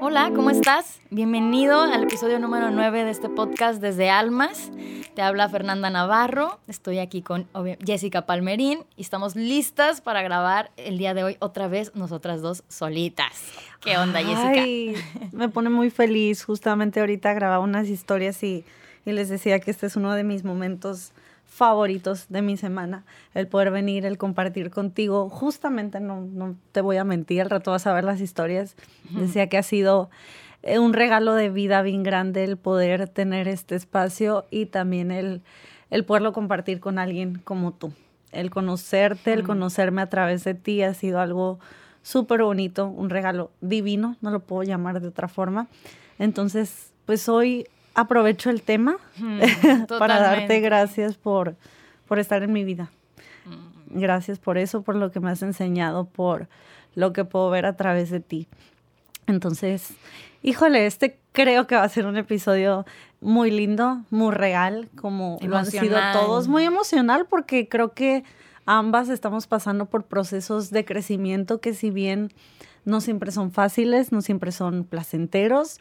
Hola, ¿cómo estás? Bienvenido al episodio número 9 de este podcast desde Almas. Te habla Fernanda Navarro, estoy aquí con Jessica Palmerín y estamos listas para grabar el día de hoy otra vez nosotras dos solitas. ¿Qué onda, Jessica? Me pone muy feliz. Justamente ahorita grababa unas historias y, y les decía que este es uno de mis momentos favoritos de mi semana, el poder venir, el compartir contigo. Justamente, no, no te voy a mentir, al rato vas a ver las historias. Decía que ha sido un regalo de vida bien grande el poder tener este espacio y también el, el poderlo compartir con alguien como tú. El conocerte, el conocerme a través de ti ha sido algo súper bonito, un regalo divino, no lo puedo llamar de otra forma. Entonces, pues hoy aprovecho el tema para darte gracias por, por estar en mi vida. Mm. Gracias por eso, por lo que me has enseñado, por lo que puedo ver a través de ti. Entonces, híjole, este creo que va a ser un episodio muy lindo, muy real, como lo han sido todos, muy emocional porque creo que ambas estamos pasando por procesos de crecimiento que si bien no siempre son fáciles, no siempre son placenteros,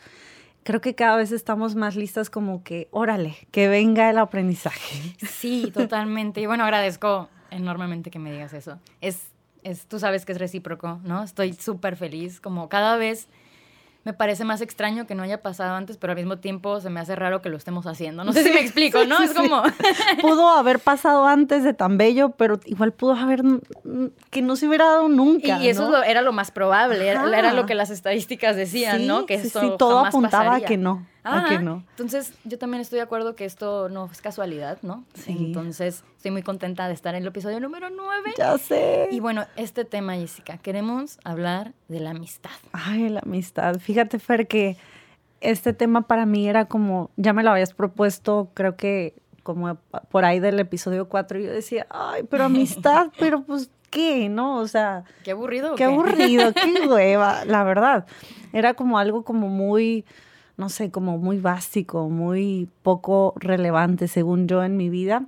creo que cada vez estamos más listas como que, órale, que venga el aprendizaje. Sí, totalmente. Y bueno, agradezco enormemente que me digas eso. Es, es tú sabes que es recíproco, ¿no? Estoy súper feliz, como cada vez me parece más extraño que no haya pasado antes, pero al mismo tiempo se me hace raro que lo estemos haciendo. No sé si me explico, ¿no? es como... pudo haber pasado antes de tan bello, pero igual pudo haber que no se hubiera dado nunca. Y, eso era lo más probable, era, lo que las estadísticas decían, ¿no? Que eso todo apuntaba a que no. Ah, no. Entonces, yo también estoy de acuerdo que esto no es casualidad, ¿no? Sí. Entonces, estoy muy contenta de estar en el episodio número 9. Ya sé. Y bueno, este tema, Jessica, queremos hablar de la amistad. Ay, la amistad. Fíjate, Fer, que este tema para mí era como, ya me lo habías propuesto, creo que como por ahí del episodio 4, yo decía, ay, pero amistad, pero pues, ¿qué? ¿No? O sea... Qué aburrido. Qué, qué? aburrido, qué hueva, la verdad. Era como algo como muy no sé, como muy básico, muy poco relevante, según yo, en mi vida.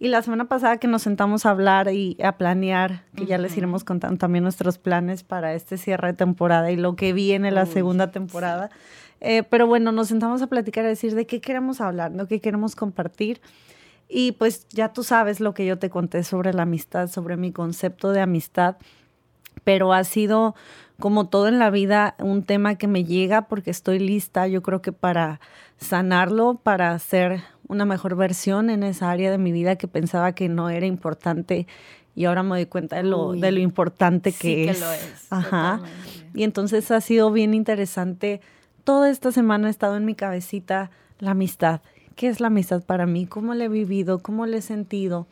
Y la semana pasada que nos sentamos a hablar y a planear, que ya les iremos contando también nuestros planes para este cierre de temporada y lo que viene la segunda temporada. Eh, pero bueno, nos sentamos a platicar, a decir de qué queremos hablar, de qué queremos compartir. Y pues ya tú sabes lo que yo te conté sobre la amistad, sobre mi concepto de amistad, pero ha sido como todo en la vida, un tema que me llega porque estoy lista, yo creo que para sanarlo, para hacer una mejor versión en esa área de mi vida que pensaba que no era importante y ahora me doy cuenta de lo, de lo importante que sí es. Que lo es. Ajá. Y entonces ha sido bien interesante. Toda esta semana ha estado en mi cabecita la amistad. ¿Qué es la amistad para mí? ¿Cómo la he vivido? ¿Cómo la he sentido?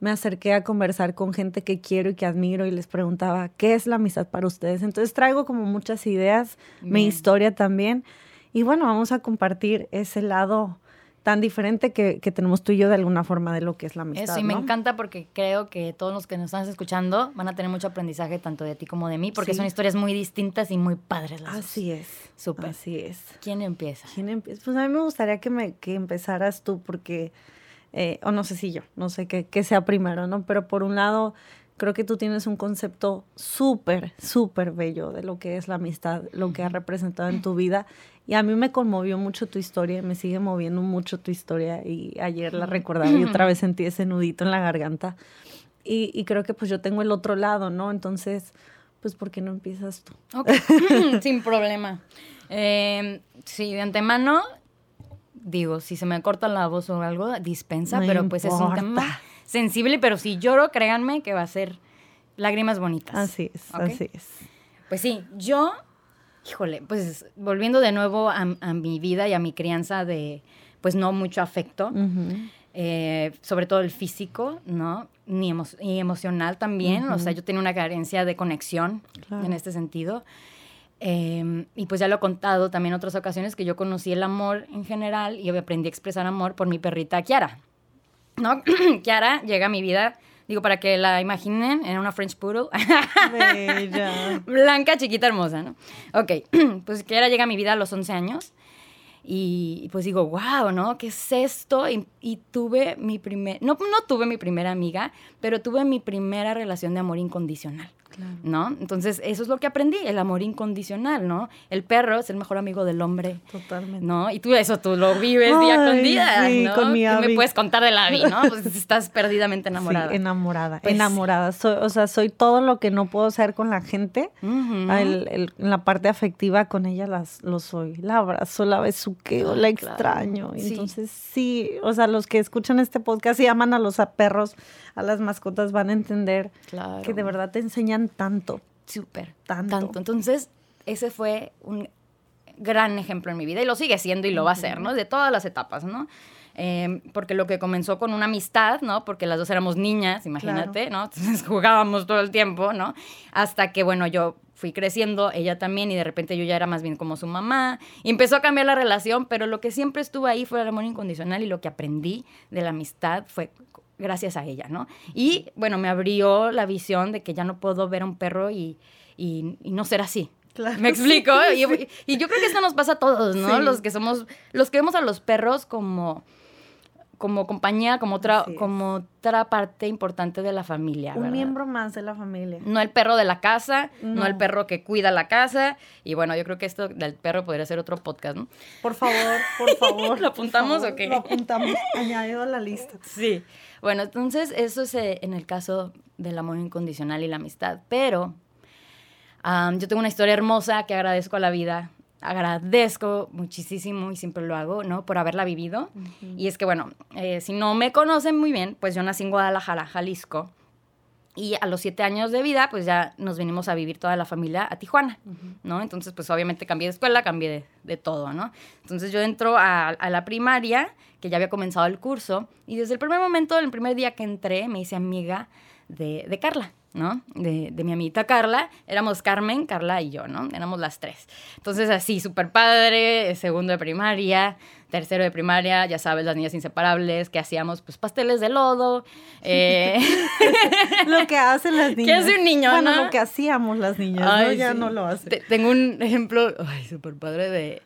Me acerqué a conversar con gente que quiero y que admiro y les preguntaba, ¿qué es la amistad para ustedes? Entonces traigo como muchas ideas, mi historia también. Y bueno, vamos a compartir ese lado tan diferente que, tenemos tú y yo de alguna forma de lo que es la amistad. Eso, y me encanta porque creo que todos los que nos están escuchando van a tener mucho aprendizaje tanto de ti como de mí, porque son historias muy distintas y muy padres las Así es. Súper. Así es. ¿Quién empieza? ¿Quién empieza? Pues a mí me gustaría que, me, que empezaras tú, porque eh, o no sé si yo, no sé qué, sea primero, ¿no? Pero por un lado, creo que tú tienes un concepto súper, súper bello de lo que es la amistad, lo que ha representado en tu vida. Y a mí me conmovió mucho tu historia, me sigue moviendo mucho tu historia. Y ayer la recordaba y otra vez sentí ese nudito en la garganta. Y, creo que pues yo tengo el otro lado, ¿no? Entonces, pues, ¿por qué no empiezas tú? Ok, sin problema. Eh, sí, de antemano, digo, si se me corta la voz o algo, dispensa, pero pues es un tema sensible, pero si lloro, créanme que va a ser lágrimas bonitas. Así es, así es. Pues sí, yo, híjole, pues volviendo de nuevo a, mi vida y a mi crianza de, pues no mucho afecto, eh, sobre todo el físico, ¿no? Ni y emocional también, o sea, yo tenía una carencia de conexión en este sentido. Em, y pues ya lo he contado también en otras ocasiones que yo conocí el amor en general y aprendí a expresar amor por mi perrita Kiara. ¿No? Kiara llega a mi vida, digo, para que la imaginen, en una French Poodle. Blanca, chiquita, hermosa, ¿no? Ok, pues Kiara llega a mi vida a los 11 años. Y, pues digo, wow, ¿no? ¿Qué es esto? Y, y, tuve mi primer, no, no tuve mi primera amiga, pero tuve mi primera relación de amor incondicional. ¿No? Entonces, eso es lo que aprendí, el amor incondicional, ¿no? El perro es el mejor amigo del hombre. Totalmente. ¿No? Y tú eso, tú lo vives día con día, sí, Con mi me puedes contar de la vida, ¿no? Pues estás perdidamente enamorada. Sí, enamorada, pues enamorada. Soy, o sea, soy todo lo que no puedo ser con la gente. en la parte afectiva con ella las, lo soy. La abrazo, la besuqueo, la extraño. Entonces, sí, o sea, los que escuchan este podcast y aman a los perros, a las mascotas, van a entender que de verdad te enseñan tanto. Súper. Tanto. Entonces, ese fue un gran ejemplo en mi vida y lo sigue siendo y lo va a ser, ¿no? De todas las etapas, ¿no? Em, porque lo que comenzó con una amistad, ¿no? Porque las dos éramos niñas, imagínate, ¿no? Entonces jugábamos todo el tiempo, ¿no? Hasta que, bueno, yo fui creciendo, ella también, y de repente yo ya era más bien como su mamá. Y empezó a cambiar la relación, pero lo que siempre estuvo ahí fue el amor incondicional y lo que aprendí de la amistad fue gracias a ella, ¿no? Y bueno, me abrió la visión de que ya no puedo ver a un perro y, y, no ser así. Claro, ¿Me explico? Y, y, yo creo que esto nos pasa a todos, ¿no? Los que somos, los que vemos a los perros como como compañía, como otra, como otra parte importante de la familia. Un miembro más de la familia. No el perro de la casa, no. el perro que cuida la casa. Y bueno, yo creo que esto del perro podría ser otro podcast, ¿no? Por favor, por favor. ¿Lo apuntamos o qué? Lo apuntamos, añadido a la lista. Sí. Bueno, entonces eso es eh, en el caso del amor incondicional y la amistad. Pero yo tengo una historia hermosa que agradezco a la vida agradezco muchísimo y siempre lo hago, ¿no? Por haberla vivido. Y es que, bueno, eh, si no me conocen muy bien, pues yo nací en Guadalajara, Jalisco. Y a los siete años de vida, pues ya nos venimos a vivir toda la familia a Tijuana, ¿no? Entonces, pues obviamente cambié de escuela, cambié de, todo, ¿no? Entonces yo entro a, la primaria, que ya había comenzado el curso, y desde el primer momento, el primer día que entré, me hice amiga de, de Carla. ¿No? De, mi amiguita Carla. Éramos Carmen, Carla y yo, ¿no? Éramos las tres. Entonces, así, súper padre, segundo de primaria, tercero de primaria, ya sabes, las niñas inseparables, que hacíamos, pues, pasteles de lodo. Eh, lo que hacen las niñas. ¿Qué hace un niño, bueno, lo que hacíamos las niñas, Ya no lo hace. Tengo un ejemplo, ay, súper padre de...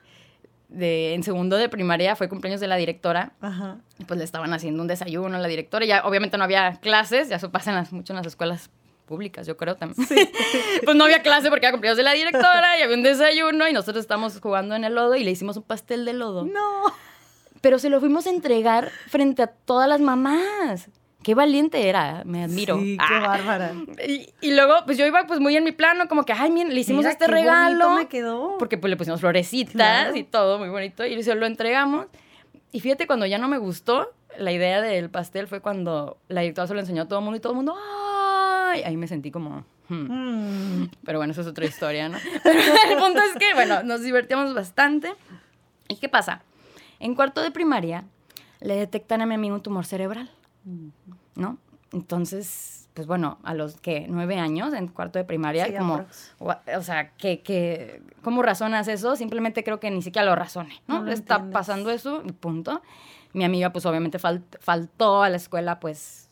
De, en segundo de primaria fue cumpleaños de la directora. Ajá. Y pues le estaban haciendo un desayuno a la directora. Ya obviamente no había clases, ya eso pasa las, mucho en las escuelas públicas, yo creo también. pues no había clase porque era cumpleaños de la directora y había un desayuno y nosotros estábamos jugando en el lodo y le hicimos un pastel de lodo. No. Pero se lo fuimos a entregar frente a todas las mamás. Qué valiente era, me admiro. Sí, qué ah. bárbara. Y, luego, pues yo iba pues muy en mi plano, como que, ay, miren, le hicimos este regalo. me quedó. Porque pues le pusimos florecitas y todo, muy bonito. Y se lo entregamos. Y fíjate, cuando ya no me gustó, la idea del pastel fue cuando la directora se lo enseñó a todo el mundo y todo el mundo, ahí me sentí como... Hmm". Hmm. Pero bueno, eso es otra historia, ¿no? el punto es que, bueno, nos divertíamos bastante. ¿Y qué pasa? En cuarto de primaria le detectan a mi amigo un tumor cerebral, ¿no? Entonces, pues bueno, a los que nueve años, en cuarto de primaria, como, o sea, que, que, ¿cómo razonas eso? Simplemente creo que ni siquiera lo razone, ¿no? Está pasando eso y punto. Mi amiga, pues obviamente faltó a la escuela, pues,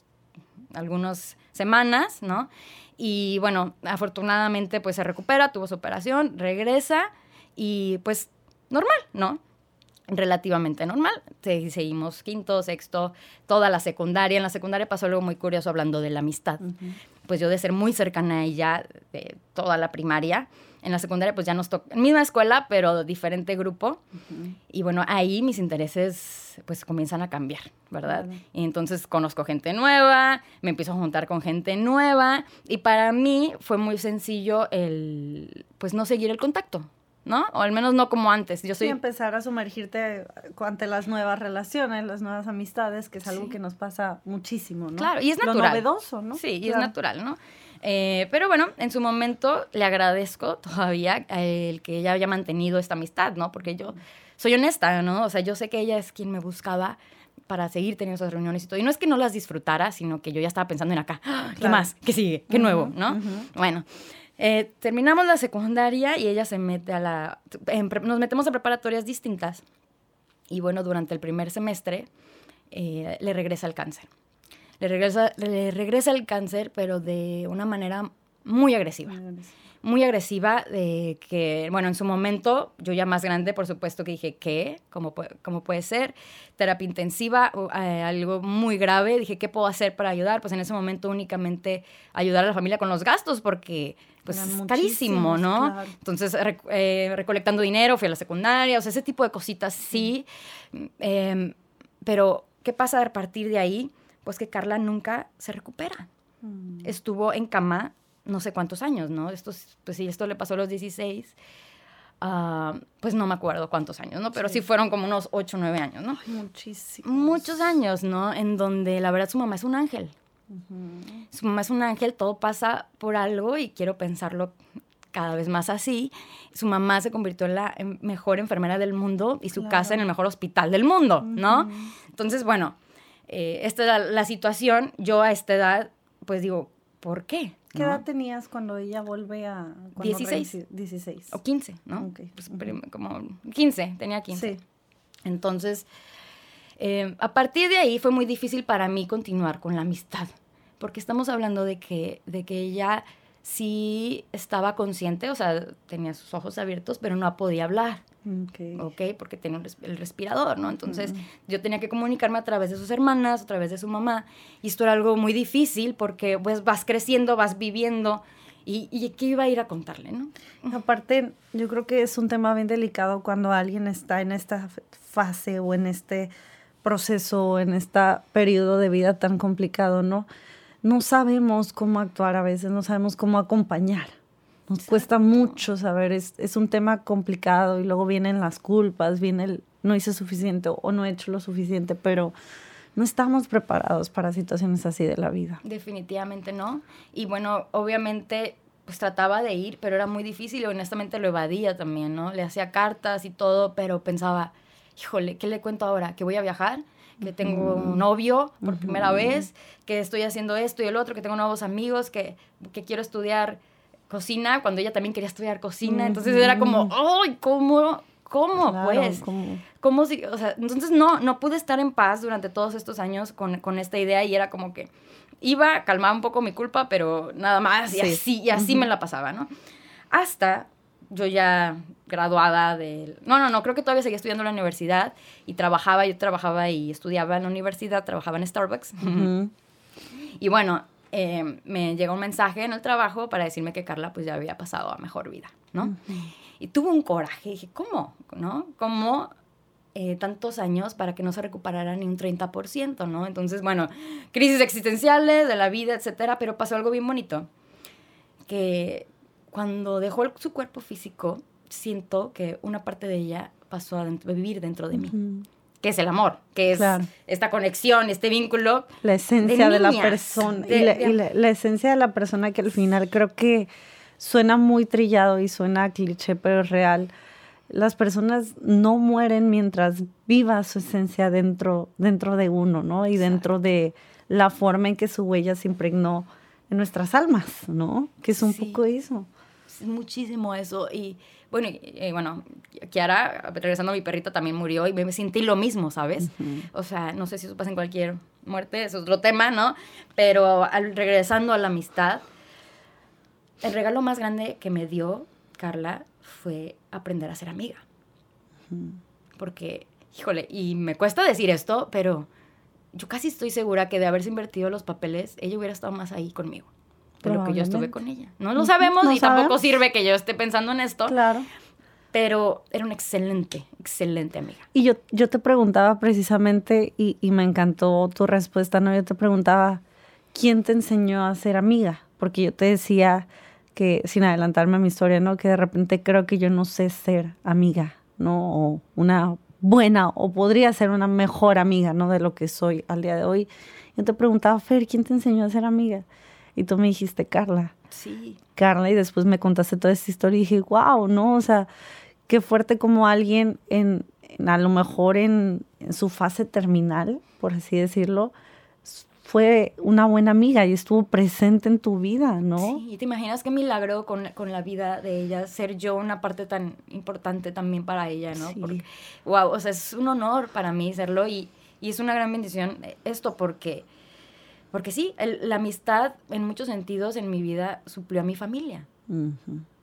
algunos semanas, ¿no? Y bueno, afortunadamente pues se recupera, tuvo su operación, regresa y pues normal, ¿no? relativamente normal. Seguimos quinto, sexto, toda la secundaria. En la secundaria pasó algo muy curioso hablando de la amistad. Pues yo de ser muy cercana a ella, de toda la primaria, en la secundaria pues ya nos tocó, misma escuela, pero diferente grupo. Y bueno, ahí mis intereses pues comienzan a cambiar, ¿verdad? Y entonces conozco gente nueva, me empiezo a juntar con gente nueva y para mí fue muy sencillo el pues no seguir el contacto. ¿no? O al menos no como antes. Yo soy... empezar a sumergirte ante las nuevas relaciones, las nuevas amistades, que es algo que nos pasa muchísimo, ¿no? Claro, y es natural. Lo novedoso, ¿no? Sí, y es natural, ¿no? Eh, pero bueno, en su momento le agradezco todavía el que ella haya mantenido esta amistad, ¿no? Porque yo soy honesta, ¿no? O sea, yo sé que ella es quien me buscaba para seguir teniendo esas reuniones y todo. Y no es que no las disfrutara, sino que yo ya estaba pensando en acá, ¡Ah! ¿qué más? ¿Qué sigue? ¿Qué nuevo? ¿No? Bueno, eh, terminamos la secundaria y ella se mete a la... nos metemos a preparatorias distintas. Y bueno, durante el primer semestre eh, le regresa el cáncer le regresa, le regresa el cáncer, pero de una manera muy agresiva. Muy agresiva, de que, bueno, en su momento, yo ya más grande, por supuesto que dije, ¿qué? ¿Cómo, puede, cómo puede ser? Terapia intensiva, eh, algo muy grave. Dije, ¿qué puedo hacer para ayudar? Pues en ese momento únicamente ayudar a la familia con los gastos, porque pues es carísimo, ¿no? Entonces, eh, recolectando dinero, fui a la secundaria, o sea, ese tipo de cositas sí. Em, pero, ¿qué pasa a partir de ahí? Pues que Carla nunca se recupera. Mm. Estuvo en cama no sé cuántos años, ¿no? Esto, pues si esto le pasó a los 16, ah, pues no me acuerdo cuántos años, ¿no? Pero sí, fueron como unos 8 o 9 años, ¿no? muchísimos. Muchos años, ¿no? En donde la verdad su mamá es un ángel. Su mamá es un ángel, todo pasa por algo y quiero pensarlo cada vez más así. Su mamá se convirtió en la mejor enfermera del mundo y su casa en el mejor hospital del mundo, ¿no? Entonces, bueno, eh, esta es la, situación. Yo a esta edad, pues digo, ¿por qué? ¿Qué edad tenías cuando ella vuelve a... 16. 16. O 15, ¿no? Pues, como 15, tenía 15. Sí. Entonces, eh, a partir de ahí fue muy difícil para mí continuar con la amistad, porque estamos hablando de que, de que ella sí estaba consciente, o sea, tenía sus ojos abiertos, pero no podía hablar. Okay. ok, porque tenía el respirador, ¿no? Entonces yo tenía que comunicarme a través de sus hermanas, a través de su mamá, y esto era algo muy difícil porque pues vas creciendo, vas viviendo, y, y ¿qué iba a ir a contarle, no? Aparte, yo creo que es un tema bien delicado cuando alguien está en esta fase o en este proceso, en este periodo de vida tan complicado, ¿no? No sabemos cómo actuar a veces, no sabemos cómo acompañar. Nos cuesta mucho saber, es, es, un tema complicado y luego vienen las culpas, viene el no hice suficiente o no he hecho lo suficiente, pero no estamos preparados para situaciones así de la vida. Definitivamente no. Y bueno, obviamente pues trataba de ir, pero era muy difícil y honestamente lo evadía también, ¿no? Le hacía cartas y todo, pero pensaba, híjole, ¿qué le cuento ahora? ¿Que voy a viajar? que tengo un novio por primera vez, que estoy haciendo esto y el otro, que tengo nuevos amigos, que, que quiero estudiar cocina cuando ella también quería estudiar cocina. Entonces era como, ¡ay, cómo! ¿Cómo? pues, ¿cómo? si, o sea, entonces no, no pude estar en paz durante todos estos años con, con, esta idea y era como que iba, a calmar un poco mi culpa, pero nada más y así, y así me la pasaba, ¿no? Hasta yo ya graduada del... No, no, no, creo que todavía seguía estudiando en la universidad y trabajaba, yo trabajaba y estudiaba en la universidad, trabajaba en Starbucks. y bueno, Em, me llegó un mensaje en el trabajo para decirme que Carla pues ya había pasado a mejor vida, ¿no? Y tuve un coraje, dije, ¿cómo? ¿No? ¿Cómo eh, tantos años para que no se recuperara ni un 30%, ¿no? Entonces, bueno, crisis existenciales de la vida, etcétera, pero pasó algo bien bonito, que cuando dejó su cuerpo físico, siento que una parte de ella pasó a vivir dentro de mí que es el amor, que es esta conexión, este vínculo. La esencia de, la persona. y, la, esencia de la persona que al final creo que suena muy trillado y suena cliché, pero es real. Las personas no mueren mientras viva su esencia dentro, dentro de uno, ¿no? Y dentro de la forma en que su huella se impregnó en nuestras almas, ¿no? Que es un poco eso. Es muchísimo eso. Y bueno, y, bueno, Kiara, regresando a mi perrita, también murió y me sentí lo mismo, ¿sabes? O sea, no sé si eso pasa en cualquier muerte, es otro tema, ¿no? Pero al, regresando a la amistad, el regalo más grande que me dio Carla fue aprender a ser amiga. Porque, híjole, y me cuesta decir esto, pero yo casi estoy segura que de haberse invertido los papeles, ella hubiera estado más ahí conmigo de lo que yo estuve con ella. No lo sabemos y tampoco sirve que yo esté pensando en esto. Claro. Pero era una excelente, excelente amiga. Y yo, yo te preguntaba precisamente, y, y me encantó tu respuesta, ¿no? Yo te preguntaba, ¿quién te enseñó a ser amiga? Porque yo te decía que, sin adelantarme a mi historia, ¿no? Que de repente creo que yo no sé ser amiga, ¿no? O una buena, o podría ser una mejor amiga, ¿no? De lo que soy al día de hoy. Yo te preguntaba, Fer, ¿quién te enseñó a ser amiga? Y tú me dijiste, Carla. Sí. Carla, y después me contaste toda esta historia y dije, wow, ¿no? O sea, qué fuerte como alguien en, a lo mejor en, su fase terminal, por así decirlo, fue una buena amiga y estuvo presente en tu vida, ¿no? Sí, y te imaginas qué milagro con, con, la vida de ella, ser yo una parte tan importante también para ella, ¿no? Sí. wow, o sea, es un honor para mí serlo y, y es una gran bendición esto porque Porque sí, la amistad en muchos sentidos en mi vida suplió a mi familia,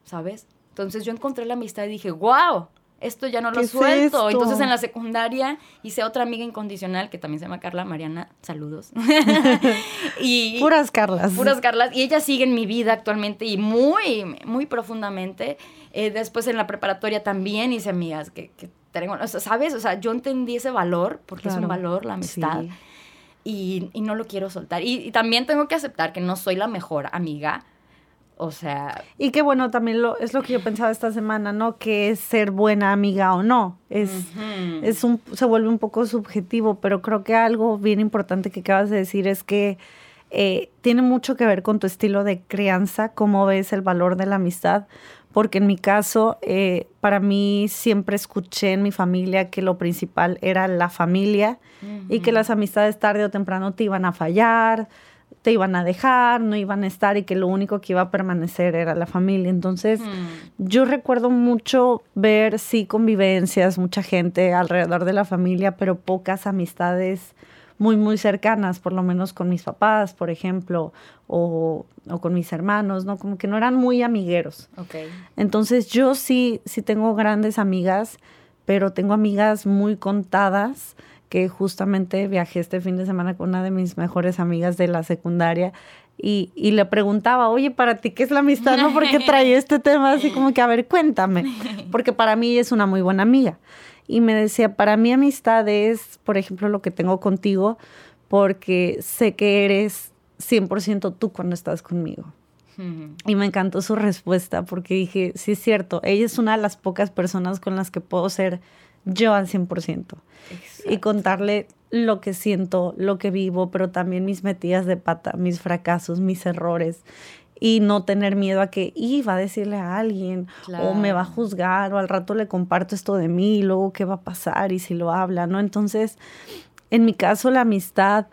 ¿sabes? Entonces yo encontré la amistad y dije, wow, esto ya no lo suelto. Entonces en la secundaria hice otra amiga incondicional que también se llama Carla Mariana, saludos. y, puras Carlas. Puras Carlas. Y ella sigue en mi vida actualmente y muy, muy profundamente. Eh, después en la preparatoria también hice amigas que, que tengo, ¿sabes? O sea, yo entendí ese valor, porque es un valor la amistad. Y, y, no lo quiero soltar. y también tengo que aceptar que no soy la mejor amiga o sea... Y que bueno, también lo, es lo que yo pensaba esta semana, ¿no? Que es ser buena amiga o no. Es, es un, se vuelve un poco subjetivo, pero creo que algo bien importante que acabas de decir es que eh, tiene mucho que ver con tu estilo de crianza, cómo ves el valor de la amistad. Porque en mi caso, eh, para mí siempre escuché en mi familia que lo principal era la familia y que las amistades tarde o temprano te iban a fallar, te iban a dejar, no iban a estar y que lo único que iba a permanecer era la familia. Entonces, yo recuerdo mucho ver, sí, convivencias, mucha gente alrededor de la familia, pero pocas amistades muy, muy cercanas, por lo menos con mis papás, por ejemplo, o, o con mis hermanos, ¿no? Como que no eran muy amigueros. Okay. Entonces, yo sí, sí tengo grandes amigas, pero tengo amigas muy contadas que justamente viajé este fin de semana con una de mis mejores amigas de la secundaria y, le preguntaba, oye, para ti, ¿qué es la amistad? ¿No? ¿Por qué trae este tema? Así como que, a ver, cuéntame, porque para mí es una muy buena amiga. Y me decía, para mí amistad es, por ejemplo, lo que tengo contigo, porque sé que eres 100% tú cuando estás conmigo. Y me encantó su respuesta porque dije, sí es cierto, ella es una de las pocas personas con las que puedo ser yo al 100%. Y contarle lo que siento, lo que vivo, pero también mis metidas de pata, mis fracasos, mis errores. Y no tener miedo a que iba a decirle a alguien o me va a juzgar o al rato le comparto esto de mí y luego qué va a pasar y si lo habla, ¿no? Entonces, en mi caso, la amistad,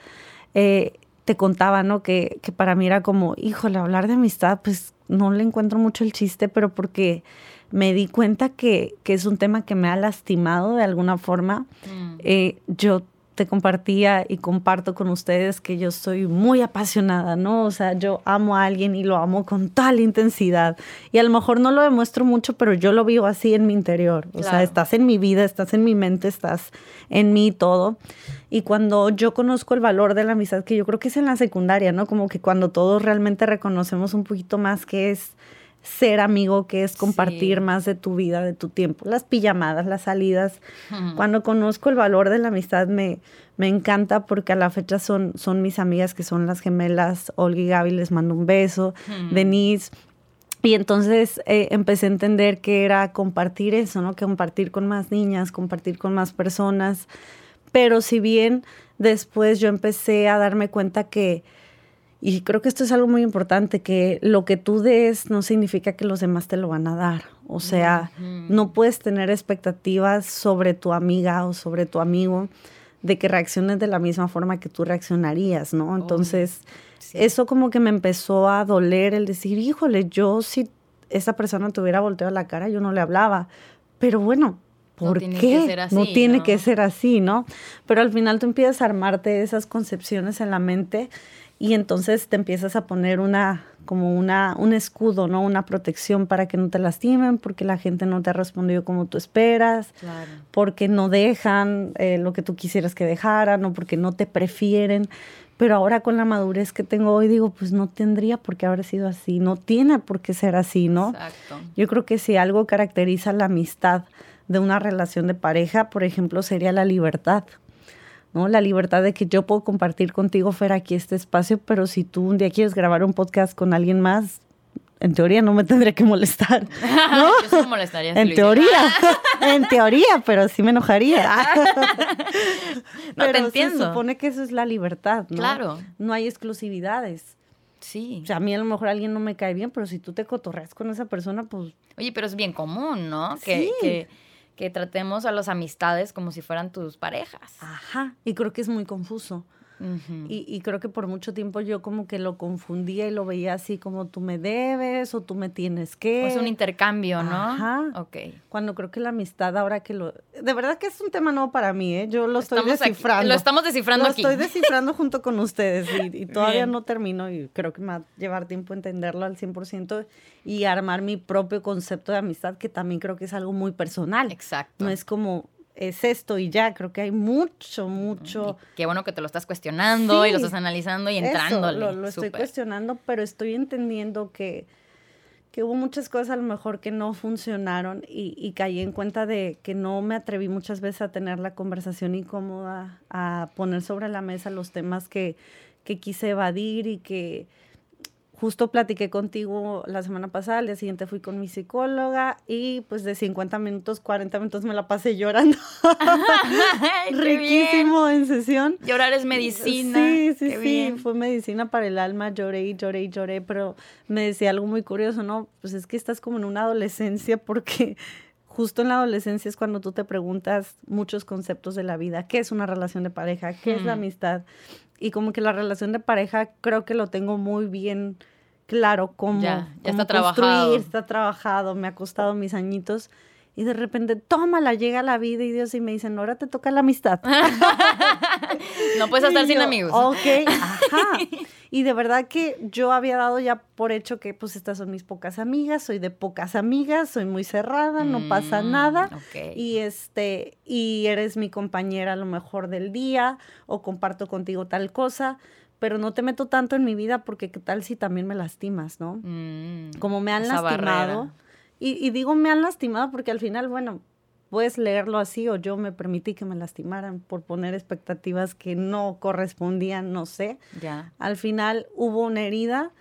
eh, te contaba, ¿no? Que, que para mí era como, híjole, hablar de amistad, pues no le encuentro mucho el chiste, pero porque me di cuenta que, que, es un tema que me ha lastimado de alguna forma. Mm. Eh, yo te compartía y comparto con ustedes que yo soy muy apasionada, ¿no? O sea, yo amo a alguien y lo amo con tal intensidad. Y a lo mejor no lo demuestro mucho, pero yo lo vivo así en mi interior. O sea, estás en mi vida, estás en mi mente, estás en mí todo. Y cuando yo conozco el valor de la amistad, que yo creo que es en la secundaria, ¿no? Como que cuando todos realmente reconocemos un poquito más que es ser amigo, que es compartir más de tu vida, de tu tiempo. Las pijamadas, las salidas. Cuando conozco el valor de la amistad me, me encanta porque a la fecha son, son mis amigas que son las gemelas. Olga y Gaby les mando un beso. Denise. Y entonces eh, empecé a entender que era compartir eso, ¿no? Que compartir con más niñas, compartir con más personas. Pero si bien después yo empecé a darme cuenta que y creo que esto es algo muy importante, que lo que tú des no significa que los demás te lo van a dar. O sea, no puedes tener expectativas sobre tu amiga o sobre tu amigo de que reacciones de la misma forma que tú reaccionarías, ¿no? Entonces, eso como que me empezó a doler el decir, híjole, yo si esa persona te hubiera volteado la cara, yo no le hablaba. Pero bueno, ¿por qué? no tiene que ser así, ¿no? Pero al final tú empiezas a armarte esas concepciones en la mente y entonces te empiezas a poner una como una, un escudo, ¿no? Una protección para que no te lastimen, porque la gente no te ha respondido como tú esperas, porque no dejan eh, lo que tú quisieras que dejaran, o porque no te prefieren. Pero ahora con la madurez que tengo hoy, digo, pues no tendría por qué haber sido así, no tiene por qué ser así, ¿no? Exacto. Yo creo que si algo caracteriza la amistad de una relación de pareja, por ejemplo, sería la libertad. ¿No? La libertad de que yo puedo compartir contigo, Fer, aquí este espacio, pero si tú un día quieres grabar un podcast con alguien más, en teoría no me tendría que molestar. ¿no? Yo sí molestaría. en teoría, en teoría, pero sí me enojaría. no te entiendo. Se supone que eso es la libertad, ¿no? Claro. No hay exclusividades. Sí. O sea, a mí a lo mejor alguien no me cae bien, pero si tú te cotorreas con esa persona, pues... Oye, pero es bien común, ¿no? Que, que que tratemos a las amistades como si fueran tus parejas. Ajá, y creo que es muy confuso. Y, y, creo que por mucho tiempo yo como que lo confundía y lo veía así como tú me debes o tú me tienes que. es un intercambio, ¿no? Ajá. Ok. Cuando creo que la amistad ahora que lo... De verdad que es un tema nuevo para mí, ¿eh? Yo lo estoy descifrando. lo estamos descifrando aquí. Lo estoy descifrando junto con ustedes y, y todavía no termino y creo que me va a llevar tiempo entenderlo al 100% y armar mi propio concepto de amistad que también creo que es algo muy personal. Exacto. No es como es esto y ya, creo que hay mucho, mucho. qué bueno que te lo estás cuestionando y lo estás analizando y entrándole. Eso, lo, estoy cuestionando, pero estoy entendiendo que, que hubo muchas cosas a lo mejor que no funcionaron y, y, caí en cuenta de que no me atreví muchas veces a tener la conversación incómoda, a poner sobre la mesa los temas que, que quise evadir y que justo platiqué contigo la semana pasada, al día siguiente fui con mi psicóloga y pues de 50 minutos, 40 minutos me la pasé llorando. Riquísimo en sesión. Llorar es medicina. Sí, sí, sí, fue medicina para el alma, lloré y lloré y lloré, pero me decía algo muy curioso, ¿no? Pues es que estás como en una adolescencia porque justo en la adolescencia es cuando tú te preguntas muchos conceptos de la vida, ¿qué es una relación de pareja? ¿Qué es la amistad? Y como que la relación de pareja creo que lo tengo muy bien claro cómo, ya, está trabajado. está trabajado, me ha costado mis añitos. Y de repente, tómala, llega la vida y Dios y me dicen, ahora te toca la amistad. no puedes estar sin amigos. Ok, ajá. Y de verdad que yo había dado ya por hecho que pues estas son mis pocas amigas, soy de pocas amigas, soy muy cerrada, no pasa mm, nada. Y este, y eres mi compañera a lo mejor del día, o comparto contigo tal cosa, pero no te meto tanto en mi vida porque qué tal si también me lastimas, ¿no? Mm, Como me han lastimado. Y, y digo me han lastimado porque al final, bueno, puedes leerlo así o yo me permití que me lastimaran por poner expectativas que no correspondían, no sé. Ya. Al final hubo una herida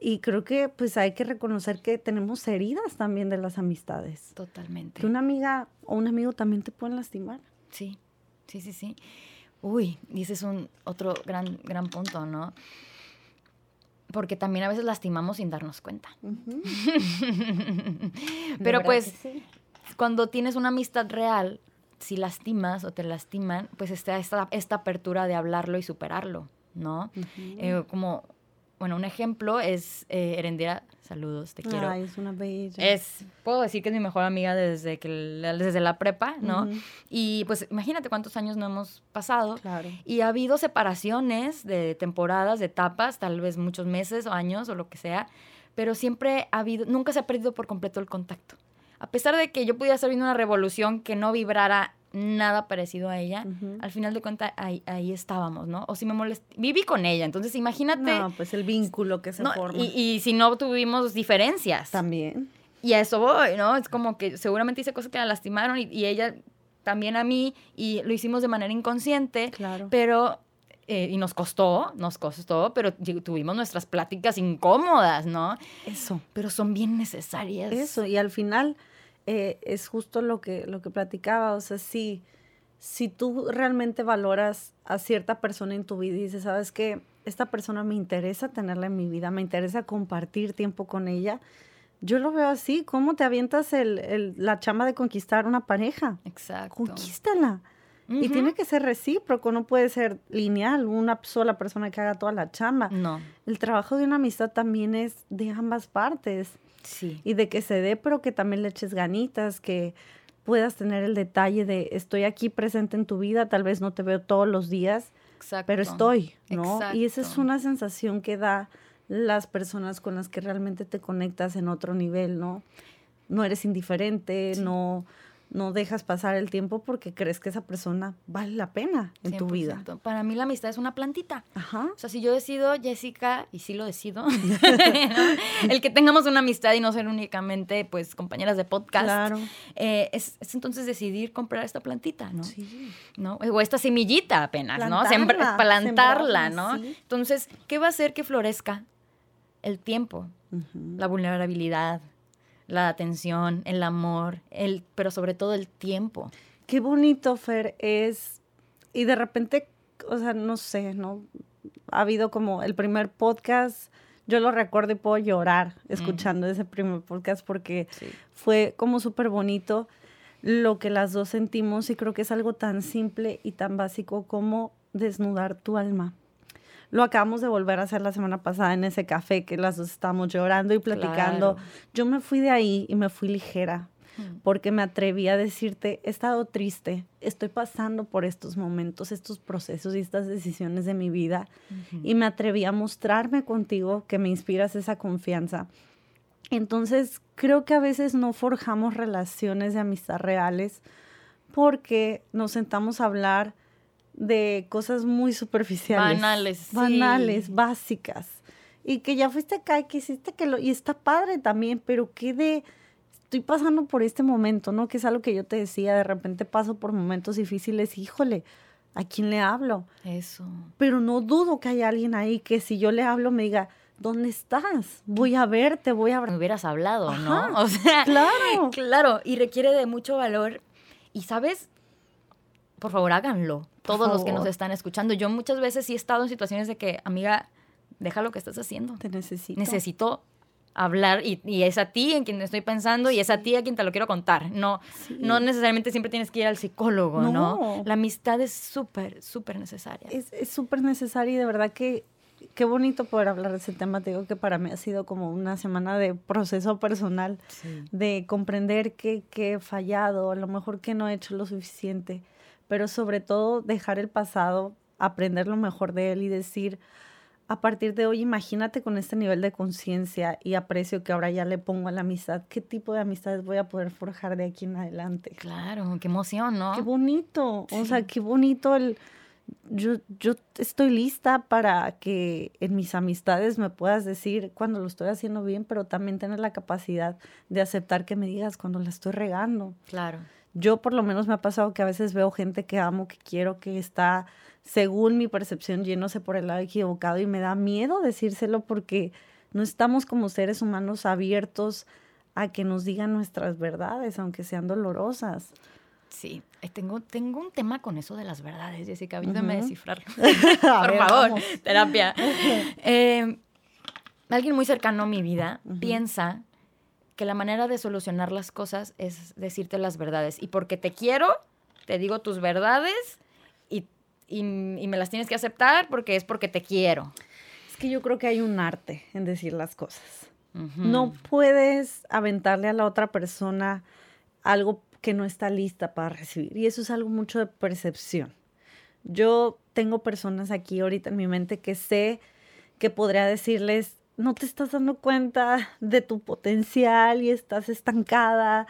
y creo que pues hay que reconocer que tenemos heridas también de las amistades. Totalmente. Que una amiga o un amigo también te pueden lastimar. Sí, sí, sí, sí. Uy, y ese es un otro gran, gran punto, ¿no? Porque también a veces lastimamos sin darnos cuenta. Pero pues cuando tienes una amistad real, si lastimas o te lastiman, pues está esta, esta apertura de hablarlo y superarlo, ¿no? Eh, como, bueno, un ejemplo es eh, Erendira, saludos, te quiero. Ay, es una bella. Es, puedo decir que es mi mejor amiga desde, que, desde la prepa, ¿no? Y pues imagínate cuántos años no hemos pasado. Claro. Y ha habido separaciones de temporadas, de etapas, tal vez muchos meses o años o lo que sea, pero siempre ha habido, nunca se ha perdido por completo el contacto a pesar de que yo pudiera estar viendo una revolución que no vibrara nada parecido a ella, al final de cuentas ahí, estábamos, ¿no? O si me molesté, viví con ella, entonces imagínate. No, pues el vínculo que se forma. Y, y, si no tuvimos diferencias. También. Y a eso voy, ¿no? Es como que seguramente hice cosas que la lastimaron y, y ella también a mí y lo hicimos de manera inconsciente. Claro. Pero eh, y nos costó, nos costó, pero tuvimos nuestras pláticas incómodas, ¿no? Eso. Pero son bien necesarias. Eso, y al final eh, es justo lo que, lo que platicaba, o sea, si, si tú realmente valoras a cierta persona en tu vida y dices, sabes que esta persona me interesa tenerla en mi vida, me interesa compartir tiempo con ella, yo lo veo así, ¿cómo te avientas el, el, la chama de conquistar una pareja? Exacto. Conquístala. Y tiene que ser recíproco, no puede ser lineal, una sola persona que haga toda la chamba. No. El trabajo de una amistad también es de ambas partes. Sí. Y de que se dé, pero que también le eches ganitas, que puedas tener el detalle de estoy aquí presente en tu vida, tal vez no te veo todos los días, pero estoy, ¿no? Y esa es una sensación que da las personas con las que realmente te conectas en otro nivel, ¿no? No eres indiferente, no no dejas pasar el tiempo porque crees que esa persona vale la pena en tu vida. Para mí la amistad es una plantita. Ajá. O sea, si yo decido, Jessica, y sí lo decido, el que tengamos una amistad y no ser únicamente, pues, compañeras de podcast, claro. Eh, es, entonces decidir comprar esta plantita, ¿no? Sí. ¿No? O esta semillita apenas, ¿no? plantarla, ¿no? Entonces, ¿qué va a hacer que florezca? El tiempo, la vulnerabilidad, la atención, el amor, el, pero sobre todo el tiempo. Qué bonito, Fer, es. Y de repente, o sea, no sé, ¿no? Ha habido como el primer podcast, yo lo recuerdo y puedo llorar escuchando ese primer podcast porque fue como súper bonito lo que las dos sentimos y creo que es algo tan simple y tan básico como desnudar tu alma. Lo acabamos de volver a hacer la semana pasada en ese café que las dos estábamos llorando y platicando. Yo me fui de ahí y me fui ligera mm. porque me atreví a decirte, he estado triste, estoy pasando por estos momentos, estos procesos y estas decisiones de mi vida y me atreví a mostrarme contigo que me inspiras esa confianza. Entonces, creo que a veces no forjamos relaciones de amistad reales porque nos sentamos a hablar de cosas muy superficiales. Banales. Banales, básicas. Y que ya fuiste acá y que hiciste que lo... Y está padre también, pero qué de... Estoy pasando por este momento, ¿no? Que es algo que yo te decía, de repente paso por momentos difíciles, híjole, ¿a quién le hablo? Eso. Pero no dudo que haya alguien ahí que si yo le hablo me diga, ¿dónde estás? Voy a verte, voy a... Me hubieras hablado, ¿no? O sea, claro. Claro, y requiere de mucho valor. Y sabes, por favor, háganlo. Todos los que nos están escuchando. Yo muchas veces sí he estado en situaciones de que, amiga, deja lo que estás haciendo. Te necesito. Necesito hablar y, es a ti en quien estoy pensando y es a ti a quien te lo quiero contar. No, no necesariamente siempre tienes que ir al psicólogo, ¿no? La amistad es súper, súper necesaria. Es súper necesaria y de verdad que qué bonito poder hablar de ese tema. Te digo que para mí ha sido como una semana de proceso personal, de comprender que, que he fallado, a lo mejor que no he hecho lo suficiente, pero sobre todo dejar el pasado, aprender lo mejor de él y decir, a partir de hoy, imagínate con este nivel de conciencia y aprecio que ahora ya le pongo a la amistad, qué tipo de amistades voy a poder forjar de aquí en adelante. Claro, qué emoción, ¿no? Qué bonito, o sea, qué bonito el yo, yo estoy lista para que en mis amistades me puedas decir cuando lo estoy haciendo bien, pero también tener la capacidad de aceptar que me digas cuando la estoy regando. Claro. Yo por lo menos me ha pasado que a veces veo gente que amo, que quiero, que está, según mi percepción, yéndose por el lado equivocado y me da miedo decírselo porque no estamos como seres humanos abiertos a que nos digan nuestras verdades, aunque sean dolorosas. Sí, eh, tengo, tengo un tema con eso de las verdades, Jessica. Ayúdame a descifrarlo. Por favor, terapia. Em, alguien muy cercano a mi vida piensa que la manera de solucionar las cosas es decirte las verdades. Y porque te quiero, te digo tus verdades y, y, me las tienes que aceptar porque es porque te quiero. Es que yo creo que hay un arte en decir las cosas. No puedes aventarle a la otra persona algo que no está lista para recibir. Y eso es algo mucho de percepción. Yo tengo personas aquí ahorita en mi mente que sé que podría decirles, no te estás dando cuenta de tu potencial y estás estancada,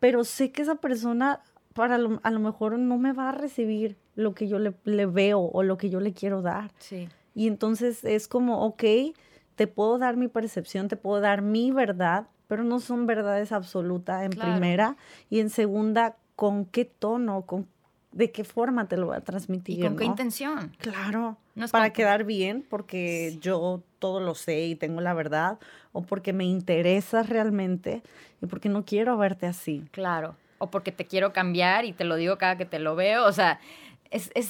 pero sé que esa persona para a lo mejor no me va a recibir lo que yo le, le, veo o lo que yo le quiero dar. Sí. Y entonces es como, ok, te puedo dar mi percepción, te puedo dar mi verdad, pero no son verdades absolutas en primera y en segunda, ¿con qué tono, con de qué forma te lo voy a transmitir? ¿Y con qué intención? Claro, no para quedar bien, porque yo todo lo sé y tengo la verdad, o porque me interesa realmente y porque no quiero verte así. Claro, o porque te quiero cambiar y te lo digo cada que te lo veo, o sea, es, es,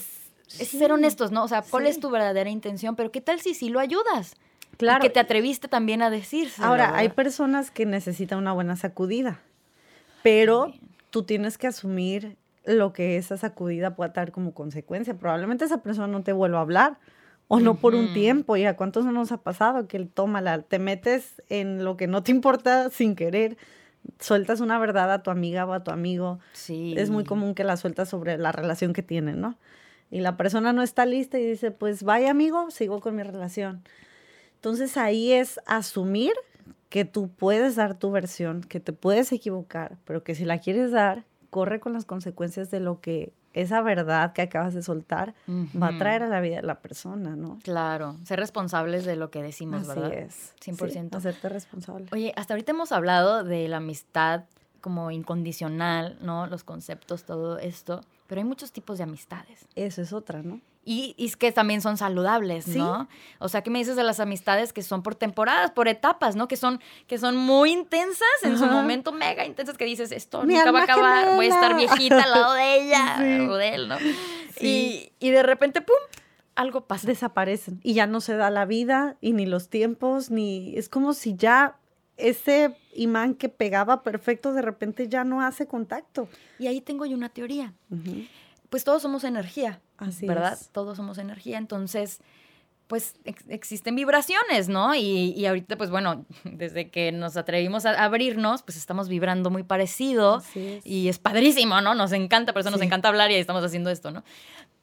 ser honestos, ¿no? O sea, ¿cuál es tu verdadera intención? Pero ¿qué tal si sí lo ayudas? Claro. que te atreviste también a decir. Ahora, hay personas que necesitan una buena sacudida, pero tú tienes que asumir lo que esa sacudida pueda traer como consecuencia. Probablemente esa persona no te vuelva a hablar o no por un tiempo. ¿Y a cuántos no nos ha pasado que tómala, te metes en lo que no te importa sin querer? Sueltas una verdad a tu amiga o a tu amigo. Sí. Es muy común que la sueltas sobre la relación que tienen, ¿no? Y la persona no está lista y dice, pues vaya amigo, sigo con mi relación. Entonces ahí es asumir que tú puedes dar tu versión, que te puedes equivocar, pero que si la quieres dar, corre con las consecuencias de lo que esa verdad que acabas de soltar va a traer a la vida de la persona, ¿no? Claro, ser responsables de lo que decimos, Así ¿verdad? es. 100%. hacerte responsable. Oye, hasta ahorita hemos hablado de la amistad como incondicional, ¿no? Los conceptos, todo esto, pero hay muchos tipos de amistades. Eso es otra, ¿no? Y, es que también son saludables, ¿no? O sea, ¿qué me dices de las amistades que son por temporadas, por etapas, ¿no? Que son, que son muy intensas, en su momento mega intensas, que dices, esto nunca va a acabar, voy a estar viejita al lado de ella o de él, ¿no? Y, y de repente, ¡pum! Algo pasa. Desaparecen y ya no se da la vida y ni los tiempos, ni... Es como si ya ese imán que pegaba perfecto de repente ya no hace contacto. Y ahí tengo yo una teoría. Pues todos somos energía, Así ¿verdad? Todos somos energía. Entonces, pues existen vibraciones, ¿no? Y, y, ahorita, pues bueno, desde que nos atrevimos a abrirnos, pues estamos vibrando muy parecido y es padrísimo, ¿no? Nos encanta, por eso nos encanta hablar y estamos haciendo esto, ¿no?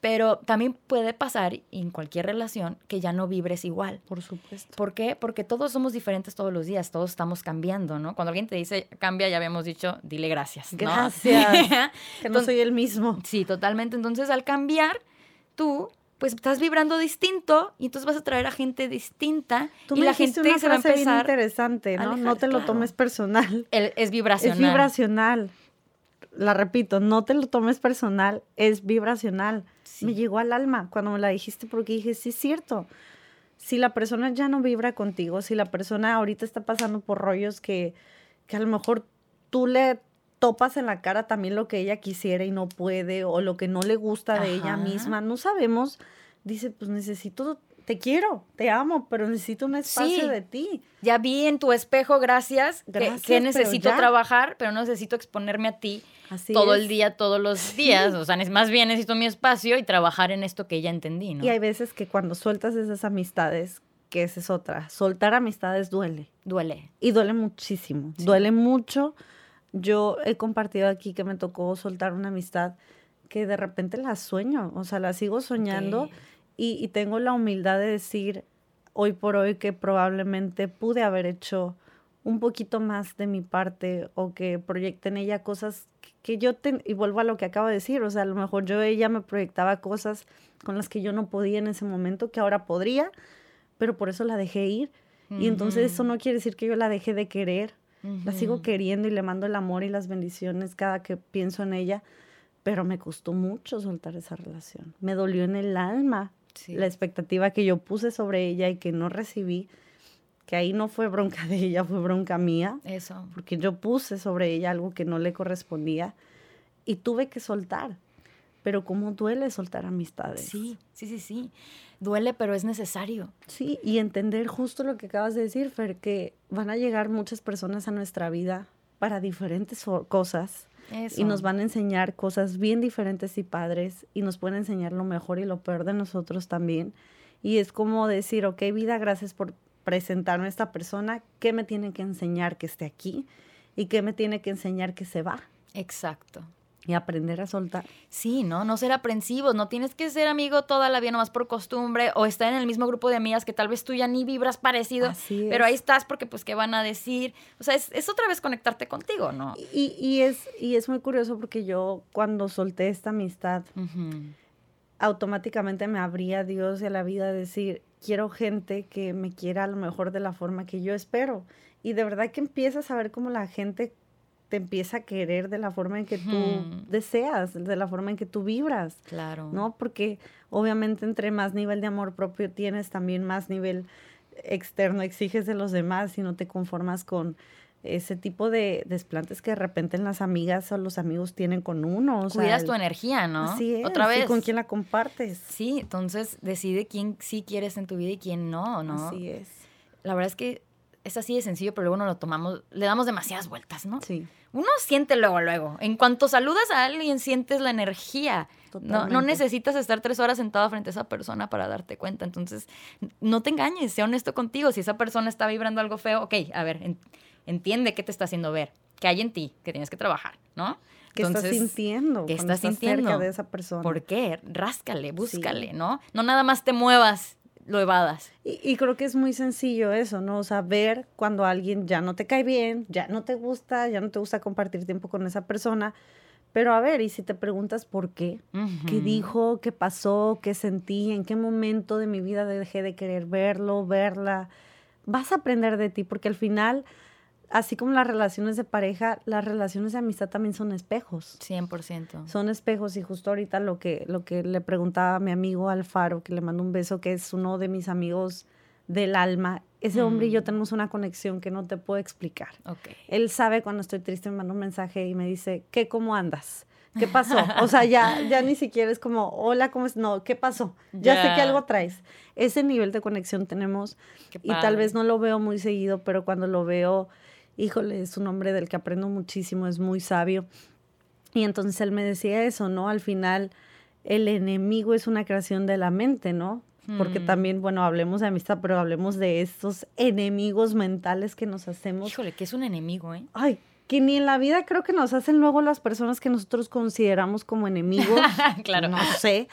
Pero también puede pasar en cualquier relación que ya no vibres igual. Por supuesto. ¿Por qué? Porque todos somos diferentes todos los días, todos estamos cambiando, ¿no? Cuando alguien te dice cambia, ya habíamos dicho, dile gracias. Gracias. que no soy el mismo. Sí, totalmente. Entonces, al cambiar, tú pues estás vibrando distinto y entonces vas a traer a gente distinta Tú y la gente se va a empezar bien interesante, ¿no? no te lo tomes personal. es vibracional. Es vibracional. La repito, no te lo tomes personal, es vibracional. Me llegó al alma cuando me la dijiste porque dije, sí es cierto. Si la persona ya no vibra contigo, si la persona ahorita está pasando por rollos que, que a lo mejor tú le topas en la cara también lo que ella quisiera y no puede, o lo que no le gusta de ella misma, no sabemos, dice, pues necesito, te quiero, te amo, pero necesito un espacio de ti. Ya vi en tu espejo, gracias, que, necesito trabajar, pero no necesito exponerme a ti todo el día, todos los días. O sea, más bien necesito mi espacio y trabajar en esto que ya entendí, ¿no? Y hay veces que cuando sueltas esas amistades, que esa es otra, soltar amistades duele. Duele. Y duele muchísimo, duele mucho yo he compartido aquí que me tocó soltar una amistad que de repente la sueño, o sea, la sigo soñando y, tengo la humildad de decir hoy por hoy que probablemente pude haber hecho un poquito más de mi parte o que proyecté en ella cosas que, yo, y vuelvo a lo que acabo de decir, o sea, a lo mejor yo ella me proyectaba cosas con las que yo no podía en ese momento, que ahora podría, pero por eso la dejé ir. Y entonces eso no quiere decir que yo la dejé de querer. La sigo queriendo y le mando el amor y las bendiciones cada que pienso en ella, pero me costó mucho soltar esa relación. Me dolió en el alma la expectativa que yo puse sobre ella y que no recibí, que ahí no fue bronca de ella, fue bronca mía. Eso. Porque yo puse sobre ella algo que no le correspondía y tuve que soltar. Pero cómo duele soltar amistades. Sí, sí, sí, sí duele, pero es necesario. Sí, y entender justo lo que acabas de decir, Fer, que van a llegar muchas personas a nuestra vida para diferentes cosas. Y nos van a enseñar cosas bien diferentes y padres y nos pueden enseñar lo mejor y lo peor de nosotros también. Y es como decir, ok, vida, gracias por presentarme a esta persona, ¿qué me tiene que enseñar que esté aquí? ¿Y qué me tiene que enseñar que se va? Exacto. Y aprender a soltar. Sí, ¿no? No ser aprensivos, no tienes que ser amigo toda la vida nomás por costumbre o estar en el mismo grupo de amigas que tal vez tú ya ni vibras parecido, pero ahí estás porque pues qué van a decir. O sea, es, otra vez conectarte contigo, ¿no? Y, y, es, y es muy curioso porque yo cuando solté esta amistad, automáticamente me abría Dios y a la vida a decir, quiero gente que me quiera a lo mejor de la forma que yo espero. Y de verdad que empiezas a ver cómo la gente te empieza a querer de la forma en que tú deseas, de la forma en que tú vibras. Claro. ¿No? Porque obviamente entre más nivel de amor propio tienes, también más nivel externo exiges de los demás y no te conformas con ese tipo de desplantes que de repente las amigas o los amigos tienen con uno. O Cuidas tu energía, ¿no? Así es. Otra vez. con quién la compartes. Sí, entonces decide quién sí quieres en tu vida y quién no, ¿no? Así es. La verdad es que es así de sencillo, pero luego no lo tomamos, le damos demasiadas vueltas, ¿no? Sí. Uno siente luego, luego. En cuanto saludas a alguien, sientes la energía. No, no, necesitas estar tres horas sentado frente a esa persona para darte cuenta. Entonces, no te engañes, sea honesto contigo. Si esa persona está vibrando algo feo, ok, a ver, entiende qué te está haciendo ver, qué hay en ti, que tienes que trabajar, ¿no? ¿Qué estás sintiendo? ¿Qué estás, sintiendo? Cerca de esa persona. ¿Por qué? Ráscale, búscale, ¿no? No nada más te muevas lo evadas. Y, creo que es muy sencillo eso, ¿no? O sea, ver cuando alguien ya no te cae bien, ya no te gusta, ya no te gusta compartir tiempo con esa persona. Pero a ver, y si te preguntas por qué, qué dijo, qué pasó, qué sentí, en qué momento de mi vida dejé de querer verlo, verla, vas a aprender de ti, porque al final así como las relaciones de pareja, las relaciones de amistad también son espejos. 100%. Son espejos y justo ahorita lo que, lo que le preguntaba a mi amigo Alfaro, que le mando un beso, que es uno de mis amigos del alma, ese hombre y yo mm. tenemos una conexión que no te puedo explicar. Okay. Él sabe cuando estoy triste, me manda un mensaje y me dice, ¿qué, cómo andas? ¿Qué pasó? O sea, ya, ya ni siquiera es como, hola, ¿cómo es? No, ¿qué pasó? Ya sé que algo traes. Ese nivel de conexión tenemos y tal vez no lo veo muy seguido, pero cuando lo veo híjole, es un hombre del que aprendo muchísimo, es muy sabio. Y entonces él me decía eso, ¿no? Al final, el enemigo es una creación de la mente, ¿no? porque Mm. también, bueno, hablemos de amistad, pero hablemos de estos enemigos mentales que nos hacemos. Híjole, que es un enemigo, ¿eh? Ay, que ni en la vida creo que nos hacen luego las personas que nosotros consideramos como enemigos. Claro. No sé.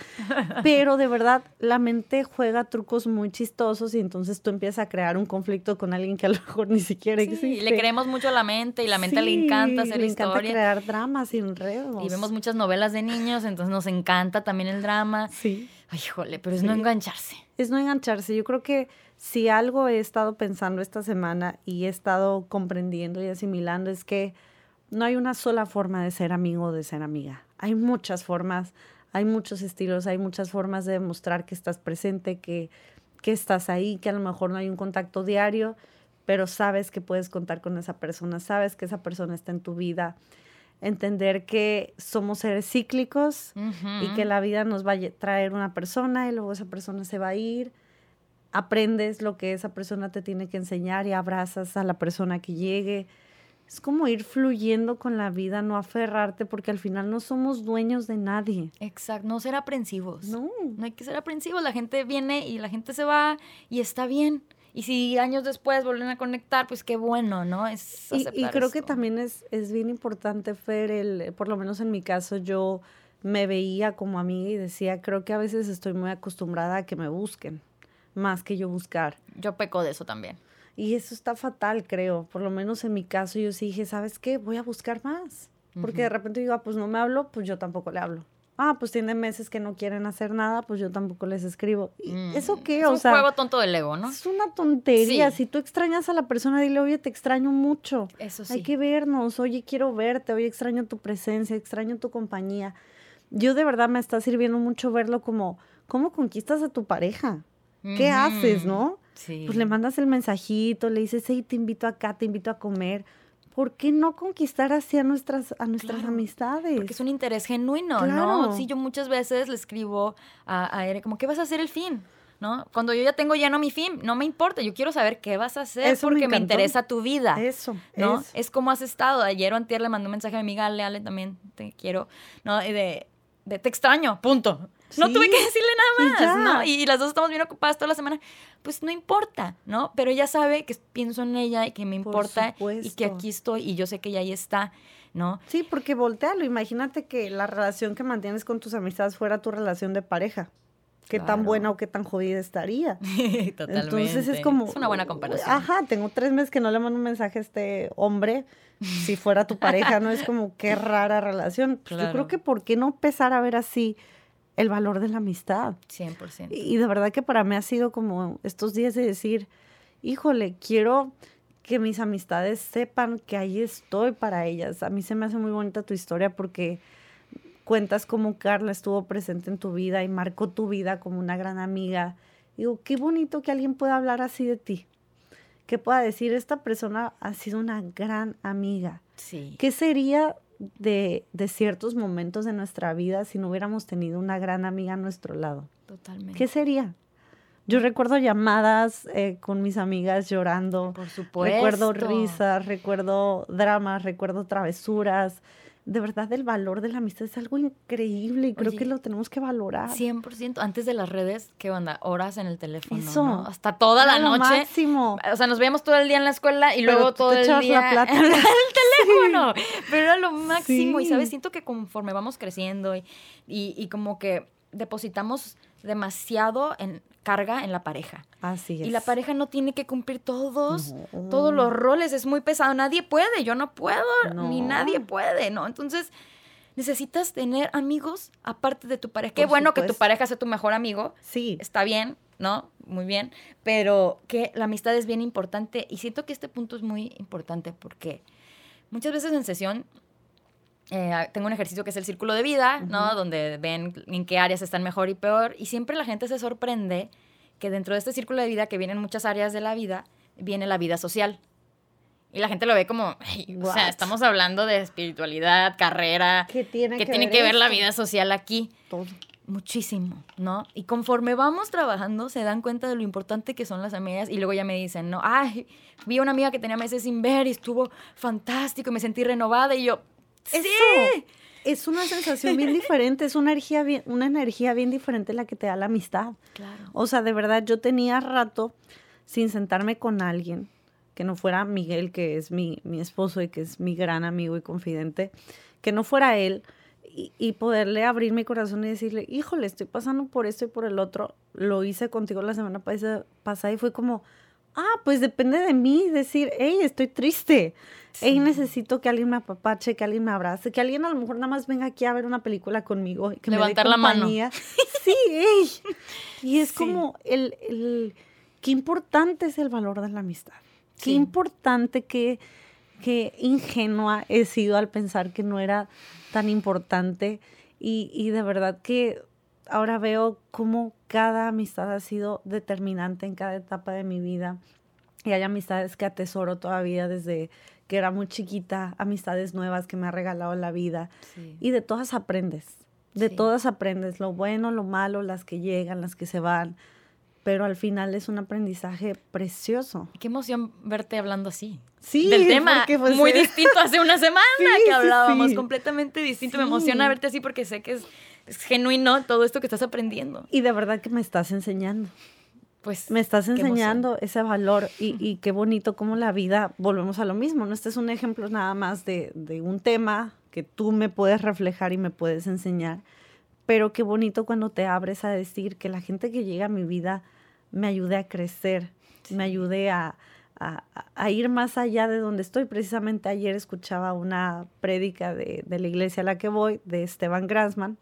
Pero de verdad, la mente juega trucos muy chistosos y entonces tú empiezas a crear un conflicto con alguien que a lo mejor ni siquiera Sí, existe. le creemos mucho a la mente y la mente le encanta hacer le encanta historia. crear dramas y enredos. Y vemos muchas novelas de niños, entonces nos encanta también el drama. Sí. Ay, híjole, pero es no engancharse. es no engancharse. Yo creo que si algo he estado pensando esta semana y he estado comprendiendo y asimilando es que no hay una sola forma de ser amigo o de ser amiga. Hay muchas formas, hay muchos estilos, hay muchas formas de demostrar que estás presente, que, que estás ahí, que a lo mejor no hay un contacto diario, pero sabes que puedes contar con esa persona, sabes que esa persona está en tu vida. Entender que somos seres cíclicos, y que la vida nos va a traer una persona y luego esa persona se va a ir. Aprendes lo que esa persona te tiene que enseñar y abrazas a la persona que llegue. Es como ir fluyendo con la vida, no aferrarte, porque al final no somos dueños de nadie. Exacto, no ser aprensivos. No. No hay que ser aprensivos. La gente viene y la gente se va y está bien. Y si años después vuelven a conectar, pues qué bueno, ¿no? Es Y, y creo que también es, es bien importante, Fer, el, por lo menos en mi caso, yo me veía como amiga y decía, creo que a veces estoy muy acostumbrada a que me busquen, más que yo buscar. Yo peco de eso también. Y eso está fatal, creo. Por lo menos en mi caso, yo sí dije, ¿sabes qué? Voy a buscar más. Porque de repente digo, ah, pues no me hablo, pues yo tampoco le hablo. Ah, pues tienen meses que no quieren hacer nada, pues yo tampoco les escribo. ¿Y Mm, ¿Eso qué? Es o un sea, juego tonto del ego, ¿no? es una tontería. Sí. Si tú extrañas a la persona, dile, oye, te extraño mucho. Eso sí. Hay que vernos, oye, quiero verte, oye, extraño tu presencia, extraño tu compañía. Yo de verdad me está sirviendo mucho verlo como, ¿cómo conquistas a tu pareja? ¿Qué haces, no? Sí. Pues le mandas el mensajito, le dices, hey, te invito acá, te invito a comer. ¿Por qué no conquistar así a nuestras, a nuestras Claro, amistades? Porque es un interés genuino, Claro. ¿no? Sí, yo muchas veces le escribo a, a Ere como, ¿qué vas a hacer el fin? ¿No? Cuando yo ya tengo lleno mi fin, no me importa, yo quiero saber qué vas a hacer Eso porque me, interesa tu vida. Eso, ¿no? eso. Es como has estado. Ayer o antier le mandé un mensaje a mi amiga Ale, Ale también te quiero, ¿no? De te extraño, punto. No Sí, tuve que decirle nada más, ¿no? Y, y las dos estamos bien ocupadas toda la semana. Pues no importa, ¿no? Pero ella sabe que pienso en ella y que me Por importa y que aquí estoy y yo sé que ella ahí está, ¿no? Sí, porque voltealo. Imagínate que la relación que mantienes con tus amistades fuera tu relación de pareja. Qué tan buena o qué tan jodida estaría. Totalmente. Entonces es como. Es una buena comparación. Ajá, tengo tres meses que no le mando un mensaje a este hombre. Si fuera tu pareja, ¿no? Es como qué rara relación. Pues Yo creo que ¿por qué no empezar a ver así el valor de la amistad? 100%. Y, y de verdad que para mí ha sido como estos días de decir, híjole, quiero que mis amistades sepan que ahí estoy para ellas. A mí se me hace muy bonita tu historia porque cuentas cómo Carla estuvo presente en tu vida y marcó tu vida como una gran amiga. Digo, qué bonito que alguien pueda hablar así de ti. Que pueda decir, esta persona ha sido una gran amiga. Sí. ¿Qué sería de, de ciertos momentos de nuestra vida si no hubiéramos tenido una gran amiga a nuestro lado? Totalmente. ¿Qué sería? Yo recuerdo llamadas eh, con mis amigas llorando. Por supuesto. Recuerdo risas, recuerdo dramas, recuerdo travesuras. De verdad, el valor de la amistad es algo increíble y creo Oye, que lo tenemos que valorar. 100%. Antes de las redes, ¿qué onda? Horas en el teléfono. Eso. ¿no? Hasta toda la noche. máximo. O sea, nos veíamos todo el día en la escuela y Pero luego todo el día la plática. en el teléfono. Pero era lo máximo. Y. ¿sabes? Siento que conforme vamos creciendo y, y, y como que depositamos demasiado en carga en la pareja. Así es. Y la pareja no tiene que cumplir todos, No. todos los roles. Es muy pesado. Nadie puede. Yo no puedo. Ni nadie puede, ¿no? Entonces, necesitas tener amigos aparte de tu pareja. Qué bueno que tu pareja sea tu mejor amigo. Sí. Está bien, ¿no? Muy bien. Pero que la amistad es bien importante. Y siento que este punto es muy importante porque muchas veces en sesión eh, tengo un ejercicio que es el círculo de vida, ¿no? Ujú. Donde ven en qué áreas están mejor y peor. Y siempre la gente se sorprende que dentro de este círculo de vida, que vienen muchas áreas de la vida, viene la vida social. Y la gente lo ve como, "Ay, o sea, estamos hablando de espiritualidad, carrera, ¿Qué tiene que tiene ver que ver la vida social aquí. Todo. Muchísimo, ¿no? Y conforme vamos trabajando, se dan cuenta de lo importante que son las amigas y luego ya me dicen, no, ay, vi a una amiga que tenía meses sin ver y estuvo fantástico y me sentí renovada y yo, sí, Eso. es una sensación bien diferente, es una energía bien, una energía bien diferente la que te da la amistad. Claro. O sea, de verdad, yo tenía rato sin sentarme con alguien que no fuera Miguel, que es mi, mi esposo y que es mi gran amigo y confidente, que no fuera él y, y, poderle abrir mi corazón y decirle, híjole, estoy pasando por esto y por el otro. Lo hice contigo la semana pasada y fue como, ah, pues depende de mí decir, hey, estoy triste. Hey, necesito que alguien me apapache, que alguien me abrace, que alguien a lo mejor nada más venga aquí a ver una película conmigo. Que Levantar me dé la mano. Sí, hey. Y es sí. como el, el, qué importante es el valor de la amistad. Qué sí. importante que, qué ingenua he sido al pensar que no era tan importante. Y, y de verdad que ahora veo cómo cada amistad ha sido determinante en cada etapa de mi vida. Y hay amistades que atesoro todavía desde que era muy chiquita, amistades nuevas que me ha regalado la vida. Sí. Y de todas aprendes. De sí. todas aprendes, lo bueno, lo malo, las que llegan, las que se van. Pero al final es un aprendizaje precioso. Qué emoción verte hablando así. Sí, del tema pues, muy distinto hace una semana sí, que hablábamos, completamente distinto. Me emociona verte así porque sé que es es genuino todo esto que estás aprendiendo. Y de verdad que me estás enseñando. Pues me estás enseñando ese valor y, y, qué bonito como la vida, volvemos a lo mismo, ¿no? Este es un ejemplo nada más de, de, un tema que tú me puedes reflejar y me puedes enseñar, pero qué bonito cuando te abres a decir que la gente que llega a mi vida me ayude a crecer, sí. me ayude a, a, a, ir más allá de donde estoy. Precisamente ayer escuchaba una prédica de, de la iglesia a la que voy, de Esteban Grassman,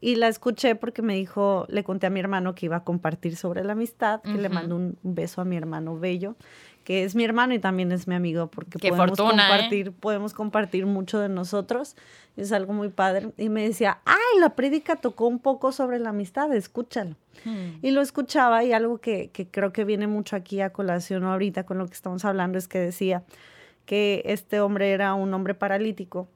y la escuché porque me dijo, le conté a mi hermano que iba a compartir sobre la amistad, que uh -huh. le mando un beso a mi hermano Bello, que es mi hermano y también es mi amigo, porque Qué podemos fortuna, compartir, ¿eh? podemos compartir mucho de nosotros. Es algo muy padre. Y me decía, ay, la prédica tocó un poco sobre la amistad, escúchalo. Hmm. Y lo escuchaba y algo que, que creo que viene mucho aquí a colación ahorita con lo que estamos hablando es que decía que este hombre era un hombre paralítico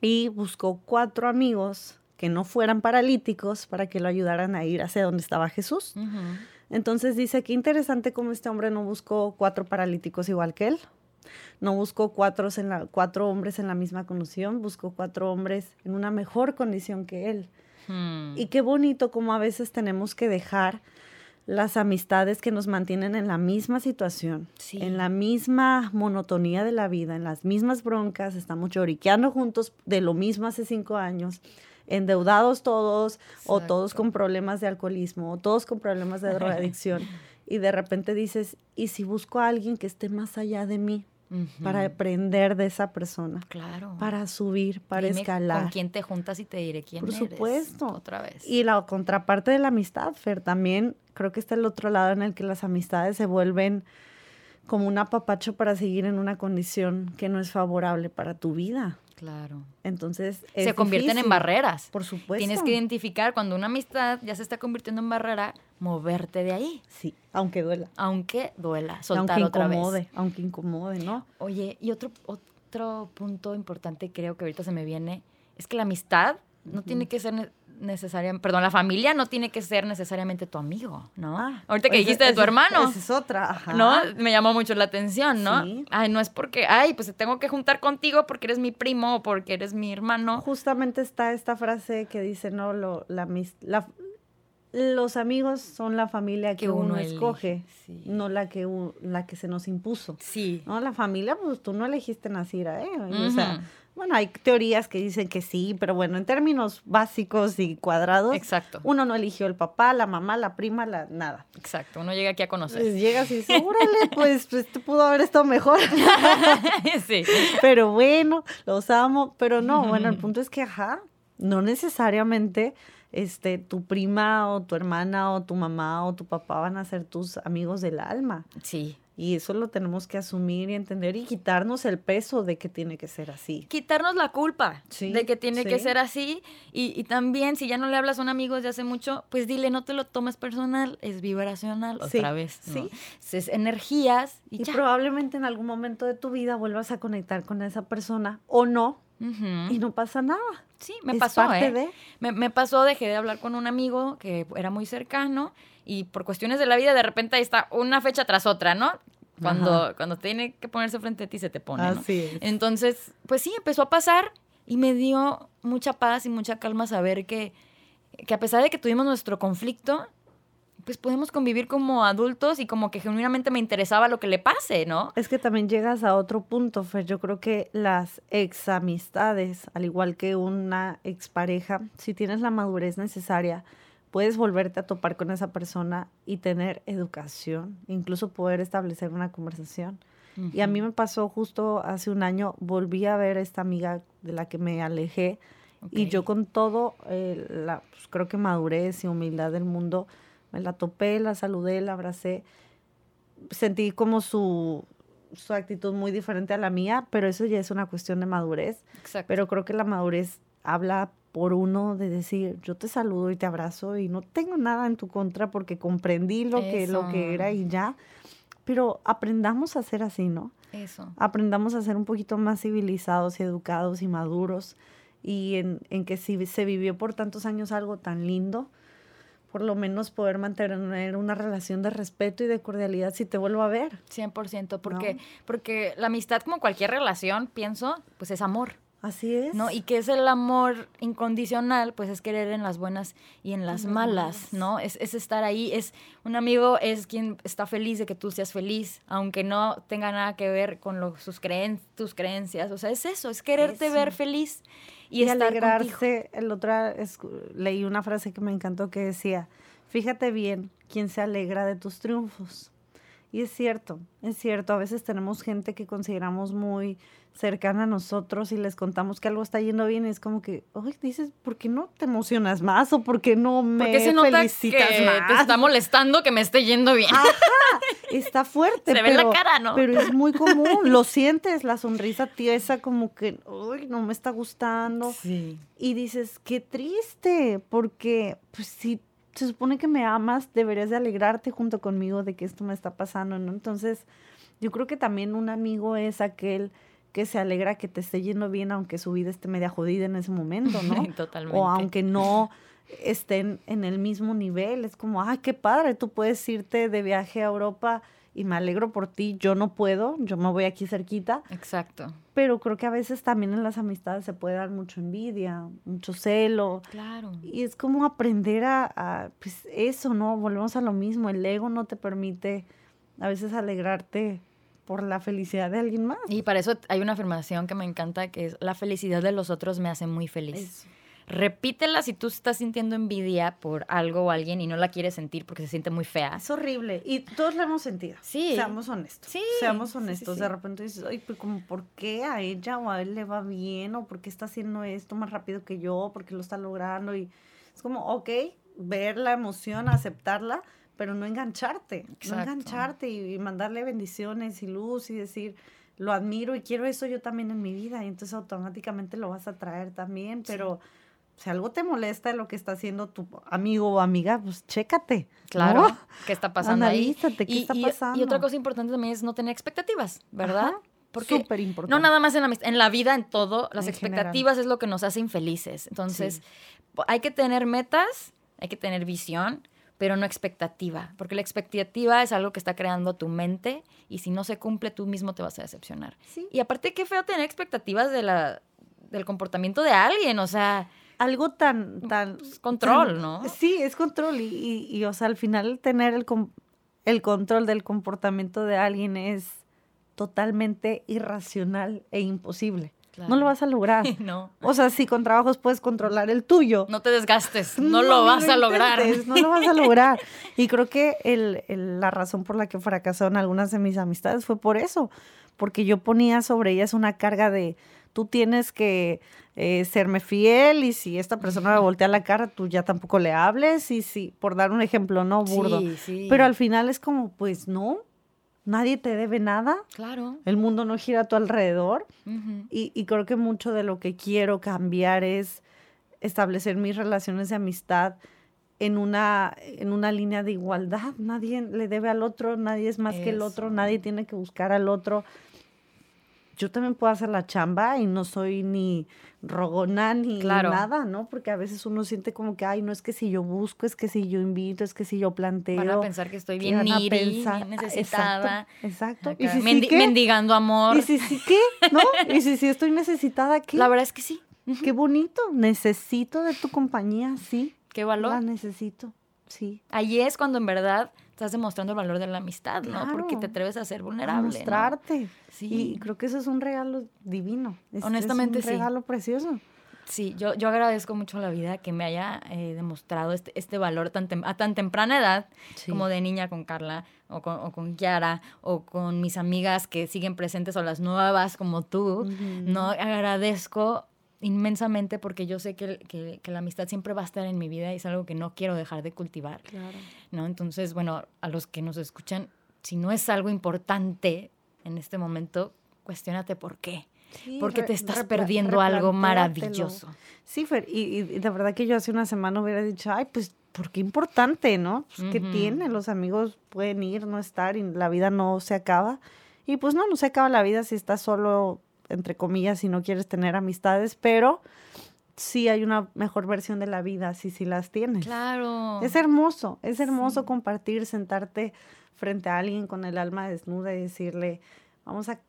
y buscó cuatro amigos que no fueran paralíticos para que lo ayudaran a ir hacia donde estaba Jesús. Uh -huh. Entonces dice, qué interesante cómo este hombre no buscó cuatro paralíticos igual que él, no buscó cuatro, en la, cuatro hombres en la misma condición, buscó cuatro hombres en una mejor condición que él. Hmm. Y qué bonito como a veces tenemos que dejar las amistades que nos mantienen en la misma situación, sí. en la misma monotonía de la vida, en las mismas broncas, estamos lloriqueando juntos de lo mismo hace cinco años endeudados todos Exacto. o todos con problemas de alcoholismo o todos con problemas de drogadicción y de repente dices, ¿y si busco a alguien que esté más allá de mí? Uh -huh. Para aprender de esa persona. Claro. Para subir, para Dime escalar. ¿Con quién te juntas y te diré quién Por eres? supuesto. Otra vez. Y la contraparte de la amistad, Fer, también creo que está el otro lado en el que las amistades se vuelven como un apapacho para seguir en una condición que no es favorable para tu vida. Claro. Entonces. se convierten difícil. en barreras. Por supuesto. Tienes que identificar cuando una amistad ya se está convirtiendo en barrera, moverte de ahí. Sí, aunque duela. Aunque duela, soltar aunque otra incomode, vez. Aunque incomode, ¿no? Oye, y otro, otro punto importante creo que ahorita se me viene es que la amistad no uh -huh. tiene que ser necesariamente, perdón, la familia no tiene que ser necesariamente tu amigo, ¿no? Ah, Ahorita que dijiste de tu hermano. Esa es otra, ajá. ¿No? Me llamó mucho la atención, ¿no? Sí. Ay, no es porque, ay, pues tengo que juntar contigo porque eres mi primo o porque eres mi hermano. Justamente está esta frase que dice, no, lo, la, la los amigos son la familia que, que uno, uno, escoge, sí. no la que, la que se nos impuso. Sí. ¿No? La familia, pues tú no elegiste nacer, ¿eh? Uh -huh. O sea, bueno, hay teorías que dicen que sí, pero bueno, en términos básicos y cuadrados, Exacto. uno no eligió el papá, la mamá, la prima, la nada. Exacto, uno llega aquí a conocer. Pues llegas y dices, órale, pues, pues pudo haber estado mejor. sí. Pero bueno, los amo, pero no, bueno, el punto es que, ajá, no necesariamente este, tu prima o tu hermana o tu mamá o tu papá van a ser tus amigos del alma. Sí. Y eso lo tenemos que asumir y entender y quitarnos el peso de que tiene que ser así. Quitarnos la culpa sí, de que tiene sí. que ser así. Y, y, también, si ya no le hablas a un amigo desde hace mucho, pues dile, no te lo tomes personal, es vibracional sí, otra vez. ¿no? Sí. Es energías y, y ya. probablemente en algún momento de tu vida vuelvas a conectar con esa persona o no. Uh -huh. Y no pasa nada. Sí, me es pasó, parte ¿eh? De... Me, me, pasó, dejé de hablar con un amigo que era muy cercano y por cuestiones de la vida de repente ahí está una fecha tras otra, ¿no? Cuando, cuando tiene que ponerse frente a ti se te pone, ¿no? Así es. Entonces, pues sí, empezó a pasar, Y me dio mucha paz y mucha calma saber que, que a pesar de que tuvimos nuestro conflicto, pues podemos convivir como adultos y como que genuinamente me interesaba lo que le pase, ¿no? Es que también llegas a otro punto, Fer. Yo creo que las examistades, al igual que una expareja, si tienes la madurez necesaria, puedes volverte a topar con esa persona y tener educación, incluso poder establecer una conversación. Y a mí me pasó justo hace un año, volví a ver a esta amiga de la que me alejé y yo con todo, eh, la, pues, creo que madurez y humildad del mundo, me la topé, la saludé, la abracé. Sentí como su, su actitud muy diferente a la mía, pero eso ya es una cuestión de madurez. Exacto. Pero creo que la madurez habla por uno de decir, yo te saludo y te abrazo y no tengo nada en tu contra porque comprendí lo, que, lo que era y ya. Pero aprendamos a ser así, ¿no? Eso. Aprendamos a ser un poquito más civilizados y educados y maduros y en, en que si se vivió por tantos años algo tan lindo, por lo menos poder mantener una relación de respeto y de cordialidad si te vuelvo a ver. 100%, porque, porque la amistad, como cualquier relación, pienso, pues es amor. Así es. ¿No? Y que es el amor incondicional, pues es querer en las buenas y en las malas, ¿no? Es, es, estar ahí, es un amigo es quien está feliz de que tú seas feliz, aunque no tenga nada que ver con lo, sus creen, tus creencias, o sea, es eso, es quererte ver feliz y, alegrarse. El otro leí una frase que me encantó que decía, fíjate bien quién se alegra de tus triunfos. Y es cierto, es cierto, a veces tenemos gente que consideramos muy cercana a nosotros y les contamos que algo está yendo bien y es como que, oye, dices, ¿por qué no te emocionas más o por qué no me ¿Por qué se nota felicitas que más? Te está molestando que me esté yendo bien. está fuerte. Se ve la cara, ¿no? Pero es muy común, lo sientes, la sonrisa tiesa como que, uy, no me está gustando. Sí. Y dices, qué triste, porque pues si se supone que me amas, deberías de alegrarte junto conmigo de que esto me está pasando, ¿no? Entonces, yo creo que también un amigo es aquel que se alegra que te esté yendo bien, aunque su vida esté media jodida en ese momento, ¿no? Totalmente. O aunque no estén en el mismo nivel. Es como, ay, qué padre, tú puedes irte de viaje a Europa y me alegro por ti. Yo no puedo, yo me voy aquí cerquita. Exacto. Pero creo que a veces también en las amistades se puede dar mucho envidia, mucho celo. Claro. Y es como aprender a, a pues eso, ¿no? Volvemos a lo mismo. El ego no te permite a veces alegrarte por la felicidad de alguien más. Y para eso hay una afirmación que me encanta, que es, la felicidad de los otros me hace muy feliz. Repítela si tú estás sintiendo envidia por algo o alguien y no la quieres sentir porque se siente muy fea. Es horrible. Y todos la hemos sentido. Sí. Seamos honestos. Sí. Seamos honestos. de repente dices, ay, pues como, ¿por qué a ella o a él le va bien? ¿O por qué está haciendo esto más rápido que yo? ¿Por qué lo está logrando? Y es como, ok, ver la emoción, aceptarla, pero no engancharte, no engancharte y, mandarle bendiciones y luz y decir, lo admiro y quiero eso yo también en mi vida y entonces automáticamente lo vas a traer también, pero si algo te molesta de lo que está haciendo tu amigo o amiga, pues chécate. Claro, ¿qué está pasando ahí? ¿qué y, está pasando? Y, otra cosa importante también es no tener expectativas, ¿verdad? Porque Súper importante. No nada más en la, en la vida, en todo, las expectativas es lo que nos hace infelices. Entonces, hay que tener metas, hay que tener visión, pero no expectativa, porque la expectativa es algo que está creando tu mente y si no se cumple tú mismo te vas a decepcionar. Y aparte qué feo tener expectativas de la, del comportamiento de alguien, o sea... Algo tan... tan control, ¿no? Sí, es control y, y, o sea, al final tener el, el control del comportamiento de alguien es totalmente irracional e imposible. No lo vas a lograr. no. O sea, si con trabajos puedes controlar el tuyo. No te desgastes, no, lo vas a lograr. No lo vas a lograr. Y creo que el, la razón por la que fracasaron algunas de mis amistades fue por eso. Porque yo ponía sobre ellas una carga de tú tienes que eh, serme fiel y si esta persona me voltea la cara, tú ya tampoco le hables. Y si, por dar un ejemplo, no burdo. Sí, sí. Pero al final es como, pues no, nadie te debe nada. Claro. El mundo no gira a tu alrededor. y, creo que mucho de lo que quiero cambiar es establecer mis relaciones de amistad en una, en una línea de igualdad. Nadie le debe al otro, nadie es más que el otro, nadie tiene que buscar al otro yo también puedo hacer la chamba y no soy ni rogona ni nada, ¿no? Porque a veces uno siente como que, ay, no es que si yo busco, es que si yo invito, es que si yo planteo. Van a pensar que estoy bien niri, bien necesitada. Exacto. ¿Y si mendigando amor. ¿Y si sí qué? ¿No? ¿Y si sí estoy necesitada qué? La verdad es que sí. Qué bonito. Necesito de tu compañía, sí. Qué valor. La necesito, sí. Ahí es cuando en verdad estás demostrando el valor de la amistad, ¿no? Porque te atreves a ser vulnerable. A mostrarte. Sí. Y creo que eso es un regalo divino. Honestamente, es un regalo precioso. Sí, yo, yo agradezco mucho a la vida que me haya eh, demostrado este, este valor tan a tan temprana edad, como de niña con Carla, o con, o con Kiara, o con mis amigas que siguen presentes, o las nuevas como tú, ¿no? Agradezco inmensamente porque yo sé que, que, que, la amistad siempre va a estar en mi vida y es algo que no quiero dejar de cultivar. Claro. ¿no? Entonces, bueno, a los que nos escuchan, si no es algo importante en este momento, cuestionate por qué porque te estás perdiendo algo maravilloso. Sí, Fer, y, y, de verdad que yo hace una semana hubiera dicho, ay, pues, ¿por qué importante, no? Pues, ¿Qué tiene? Los amigos pueden ir, no estar, y la vida no se acaba. Y pues no, no se acaba la vida si estás solo, entre comillas, si no quieres tener amistades, pero sí hay una mejor versión de la vida si sí las tienes. Claro. Es hermoso, es hermoso compartir, sentarte frente a alguien con el alma desnuda y decirle, vamos a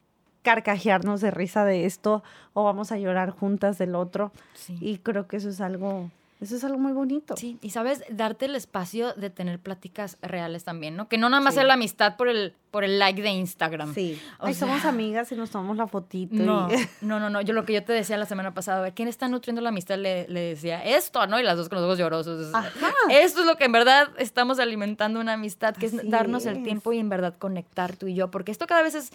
carcajearnos de risa de esto o vamos a llorar juntas del otro. Y creo que eso es algo eso es algo muy bonito. Sí, y sabes, darte el espacio de tener pláticas reales también, ¿no? Que no nada más es la amistad por el, por el like de Instagram. Sí. O somos amigas y nos tomamos la fotito. No, no, no, no. Yo lo que yo te decía la semana pasada, ¿quién está nutriendo la amistad? Le, le, decía, esto, ¿no? Y las dos con los ojos llorosos. Ajá. Esto es lo que en verdad estamos alimentando una amistad, que es darnos el tiempo y en verdad conectar tú y yo. Porque esto cada vez es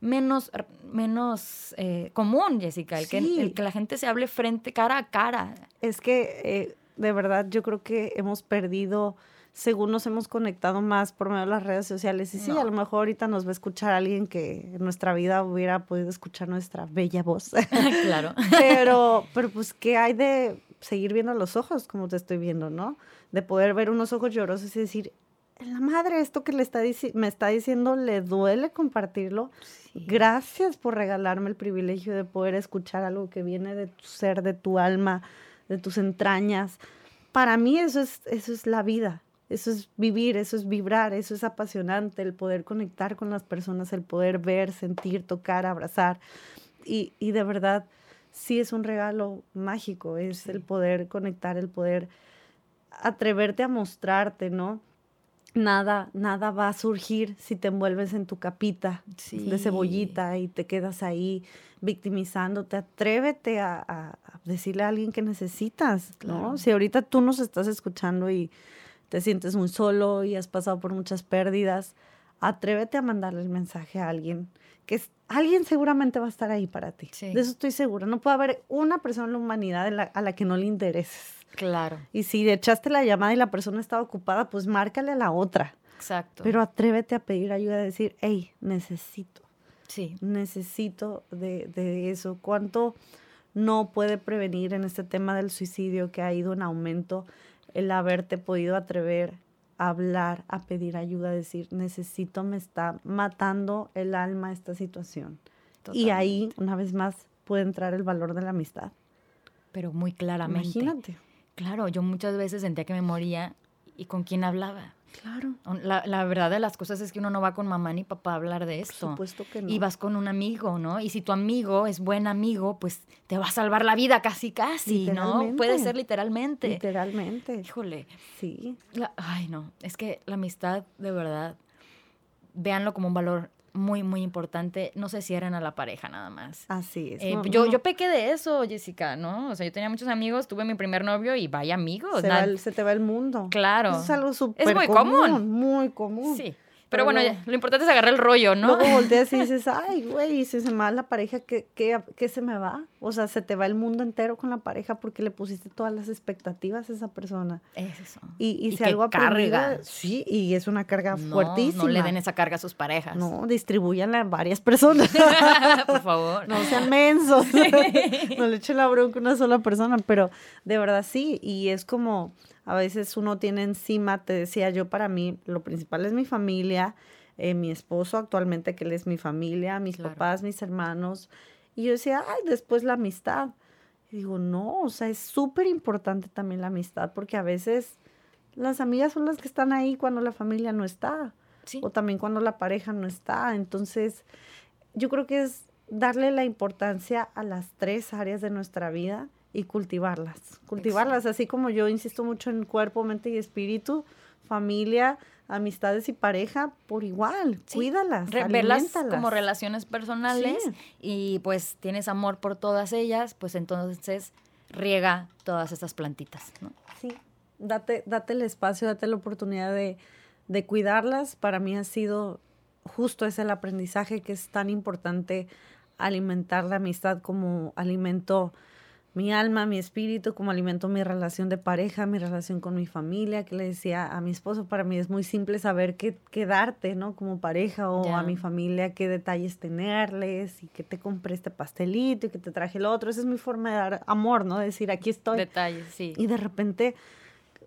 menos, menos eh, común, Jessica, el, que, el que la gente se hable frente, cara a cara. Es que, eh, de verdad, yo creo que hemos perdido, según nos hemos conectado más por medio de las redes sociales. Y sí, a lo mejor ahorita nos va a escuchar alguien que en nuestra vida hubiera podido escuchar nuestra bella voz. claro. pero, pero pues, ¿qué hay de seguir viendo los ojos como te estoy viendo, no? De poder ver unos ojos llorosos y decir, la madre, esto que le está me está diciendo le duele compartirlo. Gracias por regalarme el privilegio de poder escuchar algo que viene de tu ser, de tu alma, de tus entrañas. Para mí eso es, eso es la vida, eso es vivir, eso es vibrar, eso es apasionante, el poder conectar con las personas, el poder ver, sentir, tocar, abrazar. Y, y de verdad, sí es un regalo mágico, es el poder conectar, el poder atreverte a mostrarte, ¿no? Nada, nada va a surgir si te envuelves en tu capita de cebollita y te quedas ahí victimizándote. Atrévete a, decirle a alguien que necesitas, ¿no? Si ahorita tú nos estás escuchando y te sientes muy solo y has pasado por muchas pérdidas, atrévete a mandarle el mensaje a alguien que alguien seguramente va a estar ahí para ti. De eso estoy segura. No puede haber una persona en la humanidad a la que no le intereses. Claro. Y si echaste la llamada y la persona estaba ocupada, pues márcale a la otra. Exacto. Pero atrévete a pedir ayuda, a decir, hey, necesito. Sí. Necesito de, de eso. ¿Cuánto no puede prevenir en este tema del suicidio que ha ido en aumento el haberte podido atrever a hablar, a pedir ayuda, a decir, necesito, me está matando el alma esta situación. Y ahí, una vez más, puede entrar el valor de la amistad. Pero muy claramente. Imagínate. Claro, yo muchas veces sentía que me moría y con quién hablaba. Claro. La, verdad de las cosas es que uno no va con mamá ni papá a hablar de esto. Por supuesto que no. Y vas con un amigo, ¿no? Y si tu amigo es buen amigo, pues te va a salvar la vida casi, casi, ¿no? Puede ser literalmente. Literalmente. Híjole. Sí. ay, no. Es que la amistad, de verdad, véanlo como un valor muy, muy importante. No se cierren a la pareja nada más. Así es. Eh, yo, yo pequé de eso, Jessica, ¿no? O sea, yo tenía muchos amigos, tuve mi primer novio y vaya amigos. Se, se te va el mundo. Claro. es algo súper Es muy común. Muy común. Sí. Pero, bueno, lo importante es agarrar el rollo, ¿no? Luego volteas y dices, ay, güey, si se me va la pareja, ¿qué, ¿qué, se me va? O sea, se te va el mundo entero con la pareja porque le pusiste todas las expectativas a esa persona. Es eso. Y, y, si algo carga. Sí, y es una carga fuertísima. No le den esa carga a sus parejas. No, distribuyanla a varias personas. Por favor. No sean mensos. no le echen la bronca a una sola persona, pero de verdad sí. Y es como a veces uno tiene encima, te decía yo, para mí lo principal es mi familia, eh, mi esposo actualmente, que él es mi familia, mis papás, mis hermanos. Y yo decía, ay, después la amistad. Y digo, no, o sea, es súper importante también la amistad, porque a veces las amigas son las que están ahí cuando la familia no está. O también cuando la pareja no está. Entonces, yo creo que es darle la importancia a las tres áreas de nuestra vida y cultivarlas. Cultivarlas, así como yo insisto mucho en cuerpo, mente y espíritu, familia, amistades y pareja, por igual, cuídalas, verlas como relaciones personales y pues tienes amor por todas ellas, pues entonces riega todas estas plantitas, ¿no? Sí, date, date el espacio, date la oportunidad de, de cuidarlas. Para mí ha sido justo ese el aprendizaje que es tan importante alimentar la amistad como alimento mi alma, mi espíritu, como alimento mi relación de pareja, mi relación con mi familia, que le decía a mi esposo, para mí es muy simple saber qué, darte, ¿no? Como pareja o a mi familia, qué detalles tenerles y que te compré este pastelito y que te traje el otro. Esa es mi forma de dar amor, ¿no? Decir, aquí estoy. Detalles, sí. Y de repente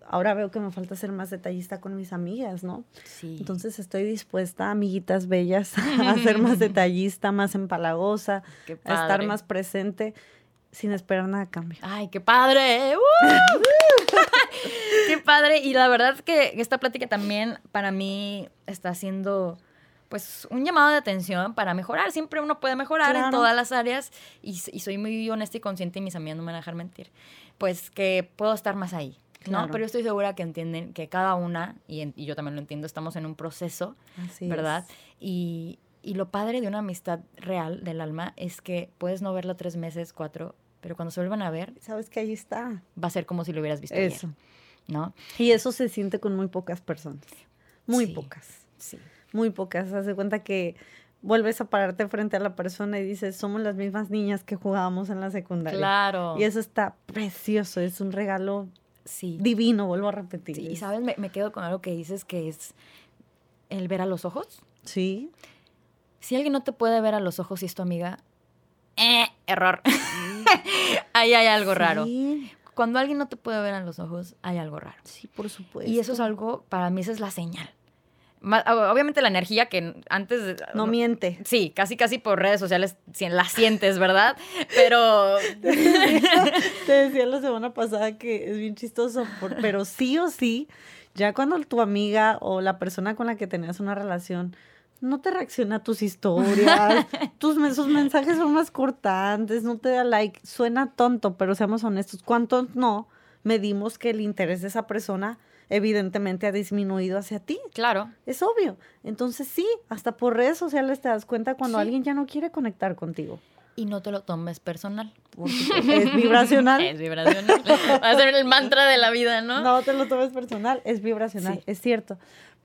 ahora veo que me falta ser más detallista con mis amigas, ¿no? Sí. Entonces estoy dispuesta, amiguitas bellas, a ser más detallista, más empalagosa, a estar más presente sin esperar nada a cambio. ¡Ay, qué padre! ¡Qué padre! Y la verdad es que esta plática también para mí está siendo pues un llamado de atención para mejorar. Siempre uno puede mejorar en todas las áreas y, soy muy honesta y consciente y mis amigas no me van a dejar mentir. Pues que puedo estar más ahí. ¿no? Pero yo estoy segura que entienden que cada una, y, yo también lo entiendo, estamos en un proceso, ¿verdad? Y, y lo padre de una amistad real del alma es que puedes no verla tres meses, cuatro, pero cuando se vuelvan a ver... Sabes que ahí está. Va a ser como si lo hubieras visto Eso. ¿no? Y eso se siente con muy pocas personas. Muy pocas. Sí. Muy pocas. Haz de cuenta que vuelves a pararte frente a la persona y dices, somos las mismas niñas que jugábamos en la secundaria. Claro. Y eso está precioso, es un regalo sí. divino, vuelvo a repetir. y sabes, me, me, quedo con algo que dices que es el ver a los ojos. Sí. Si alguien no te puede ver a los ojos y es tu amiga, eh, error. Ahí hay algo raro. Cuando alguien no te puede ver a los ojos, hay algo raro. Sí, por supuesto. Y eso es algo, para mí esa es la señal. Obviamente la energía que antes... No miente. Sí, casi casi por redes sociales la sientes, ¿verdad? Pero... Te decía la semana pasada que es bien chistoso, pero sí o sí, ya cuando tu amiga o la persona con la que tenías una relación no te reacciona a tus historias, tus sus mensajes son más cortantes, no te da like, suena tonto, pero seamos honestos, ¿cuántos no medimos que el interés de esa persona evidentemente ha disminuido hacia ti? Claro. Es obvio. Entonces sí, hasta por redes sociales te das cuenta cuando alguien ya no quiere conectar contigo. Y no te lo tomes personal. es vibracional. es vibracional. Va a ser el mantra de la vida, ¿no? No te lo tomes personal, es vibracional, es cierto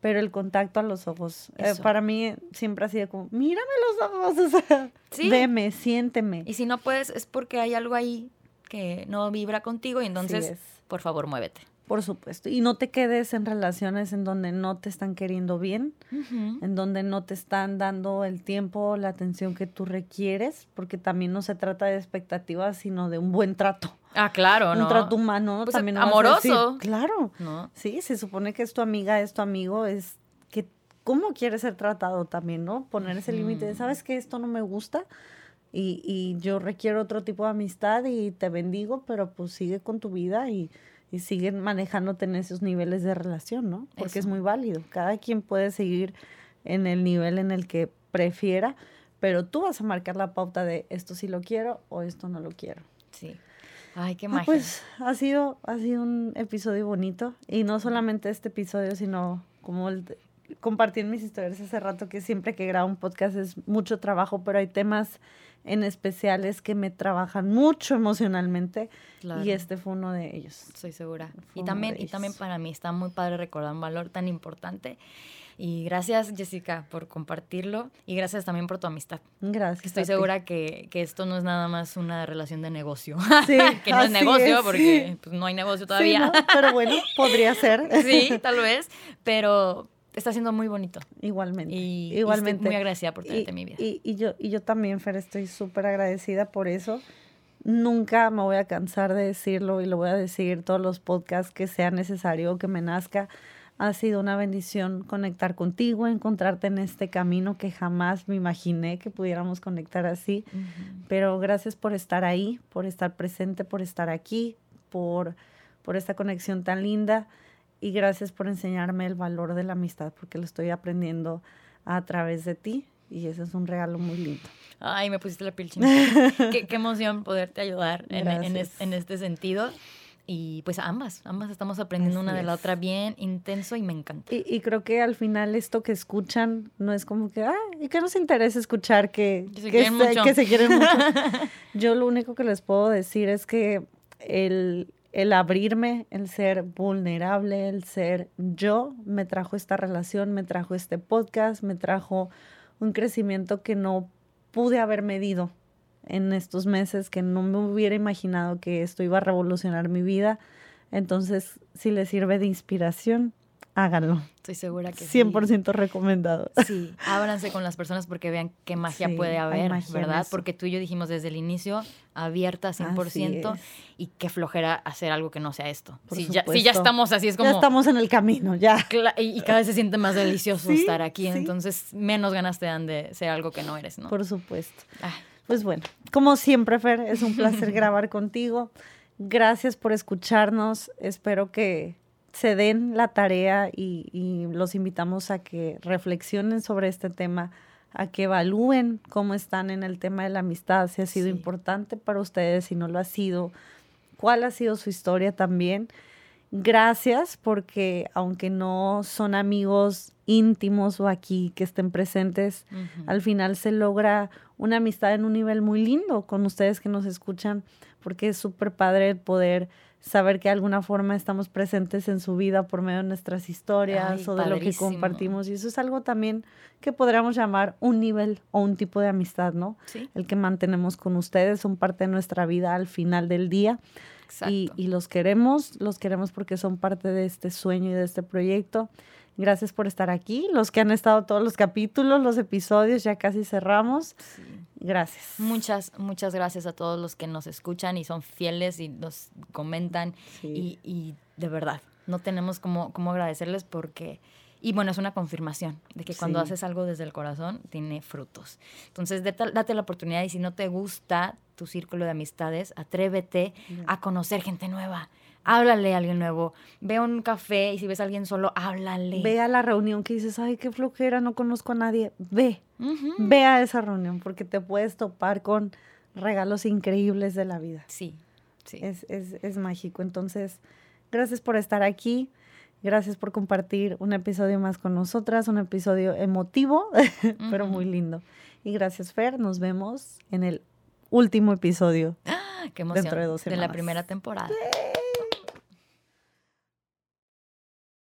pero el contacto a los ojos, eh, para mí siempre ha sido como, mírame los ojos, o sea, veme, siénteme. Y si no puedes, es porque hay algo ahí que no vibra contigo y entonces, por favor, muévete. Por supuesto. Y no te quedes en relaciones en donde no te están queriendo bien, en donde no te están dando el tiempo, la atención que tú requieres, porque también no se trata de expectativas, sino de un buen trato. Ah, claro, un trato humano pues, también. Amoroso. claro. Sí, se supone que es tu amiga, es tu amigo, es que cómo quieres ser tratado también, ¿no? Poner ese límite de, ¿sabes que Esto no me gusta y, y, yo requiero otro tipo de amistad y te bendigo, pero pues sigue con tu vida y, y sigue manejándote en esos niveles de relación, ¿no? Porque es muy válido. Cada quien puede seguir en el nivel en el que prefiera, pero tú vas a marcar la pauta de esto sí lo quiero o esto no lo quiero. Sí. Ay, qué ah, magia. pues ha sido, ha sido un episodio bonito. Y no solamente este episodio, sino como el, en mis historias hace rato que siempre que grabo un podcast es mucho trabajo, pero hay temas en especiales que me trabajan mucho emocionalmente y este fue uno de ellos. Estoy segura. y también, y también para mí está muy padre recordar un valor tan importante y gracias, Jessica, por compartirlo y gracias también por tu amistad. Gracias. Estoy segura que, que, esto no es nada más una relación de negocio. Sí, que no es negocio porque pues, no hay negocio todavía. pero bueno, podría ser. sí, tal vez, pero está siendo muy bonito. Igualmente. Y, igualmente. estoy muy agradecida por tenerte en mi vida. Y, y, yo, y yo también, Fer, estoy súper agradecida por eso. Nunca me voy a cansar de decirlo y lo voy a decir todos los podcasts que sea necesario que me nazca ha sido una bendición conectar contigo, encontrarte en este camino que jamás me imaginé que pudiéramos conectar así. Pero gracias por estar ahí, por estar presente, por estar aquí, por, por esta conexión tan linda. Y gracias por enseñarme el valor de la amistad, porque lo estoy aprendiendo a través de ti. Y ese es un regalo muy lindo. Ay, me pusiste la piel chinita. qué, qué, emoción poderte ayudar en, en, en, este sentido. Y pues ambas, ambas estamos aprendiendo una de la otra bien intenso y me encanta. Y, y, creo que al final esto que escuchan no es como que, ah, y que nos interesa escuchar que, que, se, que, quieren mucho. que se quieren mucho. Yo lo único que les puedo decir es que el, el abrirme, el ser vulnerable, el ser yo, me trajo esta relación, me trajo este podcast, me trajo un crecimiento que no pude haber medido en estos meses, que no me hubiera imaginado que esto iba a revolucionar mi vida. Entonces, si les sirve de inspiración, háganlo. Estoy segura que 100% sí. recomendado. Sí, ábranse con las personas porque vean qué magia sí, puede haber, ¿verdad? Porque tú y yo dijimos desde el inicio, abierta 100% y qué flojera hacer algo que no sea esto. Si ya, si ya, estamos así, es como... Ya estamos en el camino, ya. Y, y cada vez se siente más delicioso sí, estar aquí, entonces menos ganas te dan de ser algo que no eres, ¿no? Por supuesto. Ay. Pues bueno, como siempre, Fer, es un placer grabar contigo. Gracias por escucharnos. Espero que se den la tarea y, y, los invitamos a que reflexionen sobre este tema, a que evalúen cómo están en el tema de la amistad, si ha sido sí. importante para ustedes, si no lo ha sido, cuál ha sido su historia también. Gracias porque aunque no son amigos íntimos o aquí que estén presentes, uh -huh. al final se logra una amistad en un nivel muy lindo con ustedes que nos escuchan, porque es súper padre poder saber que de alguna forma estamos presentes en su vida por medio de nuestras historias Ay, o de lo que compartimos. Y eso es algo también que podríamos llamar un nivel o un tipo de amistad, ¿no? Sí. El que mantenemos con ustedes, son parte de nuestra vida al final del día. Y, y, los queremos, los queremos porque son parte de este sueño y de este proyecto. Gracias por estar aquí. Los que han estado todos los capítulos, los episodios, ya casi cerramos. Sí. Gracias. Muchas, muchas gracias a todos los que nos escuchan y son fieles y nos comentan. Sí. Y, y, de verdad, no tenemos cómo, cómo agradecerles porque... Y bueno, es una confirmación de que cuando sí. haces algo desde el corazón, tiene frutos. Entonces, date la oportunidad y si no te gusta tu círculo de amistades, atrévete a conocer gente nueva háblale a alguien nuevo, ve a un café y si ves a alguien solo, háblale. Ve a la reunión que dices, ay, qué flojera, no conozco a nadie. Ve, uh -huh. ve a esa reunión porque te puedes topar con regalos increíbles de la vida. Sí, sí. Es, es, es mágico. Entonces, gracias por estar aquí. Gracias por compartir un episodio más con nosotras, un episodio emotivo, uh -huh. pero muy lindo. Y gracias, Fer. Nos vemos en el último episodio. ¡Ah! ¡Qué emoción! Dentro de dos De la primera temporada. ¡Sí!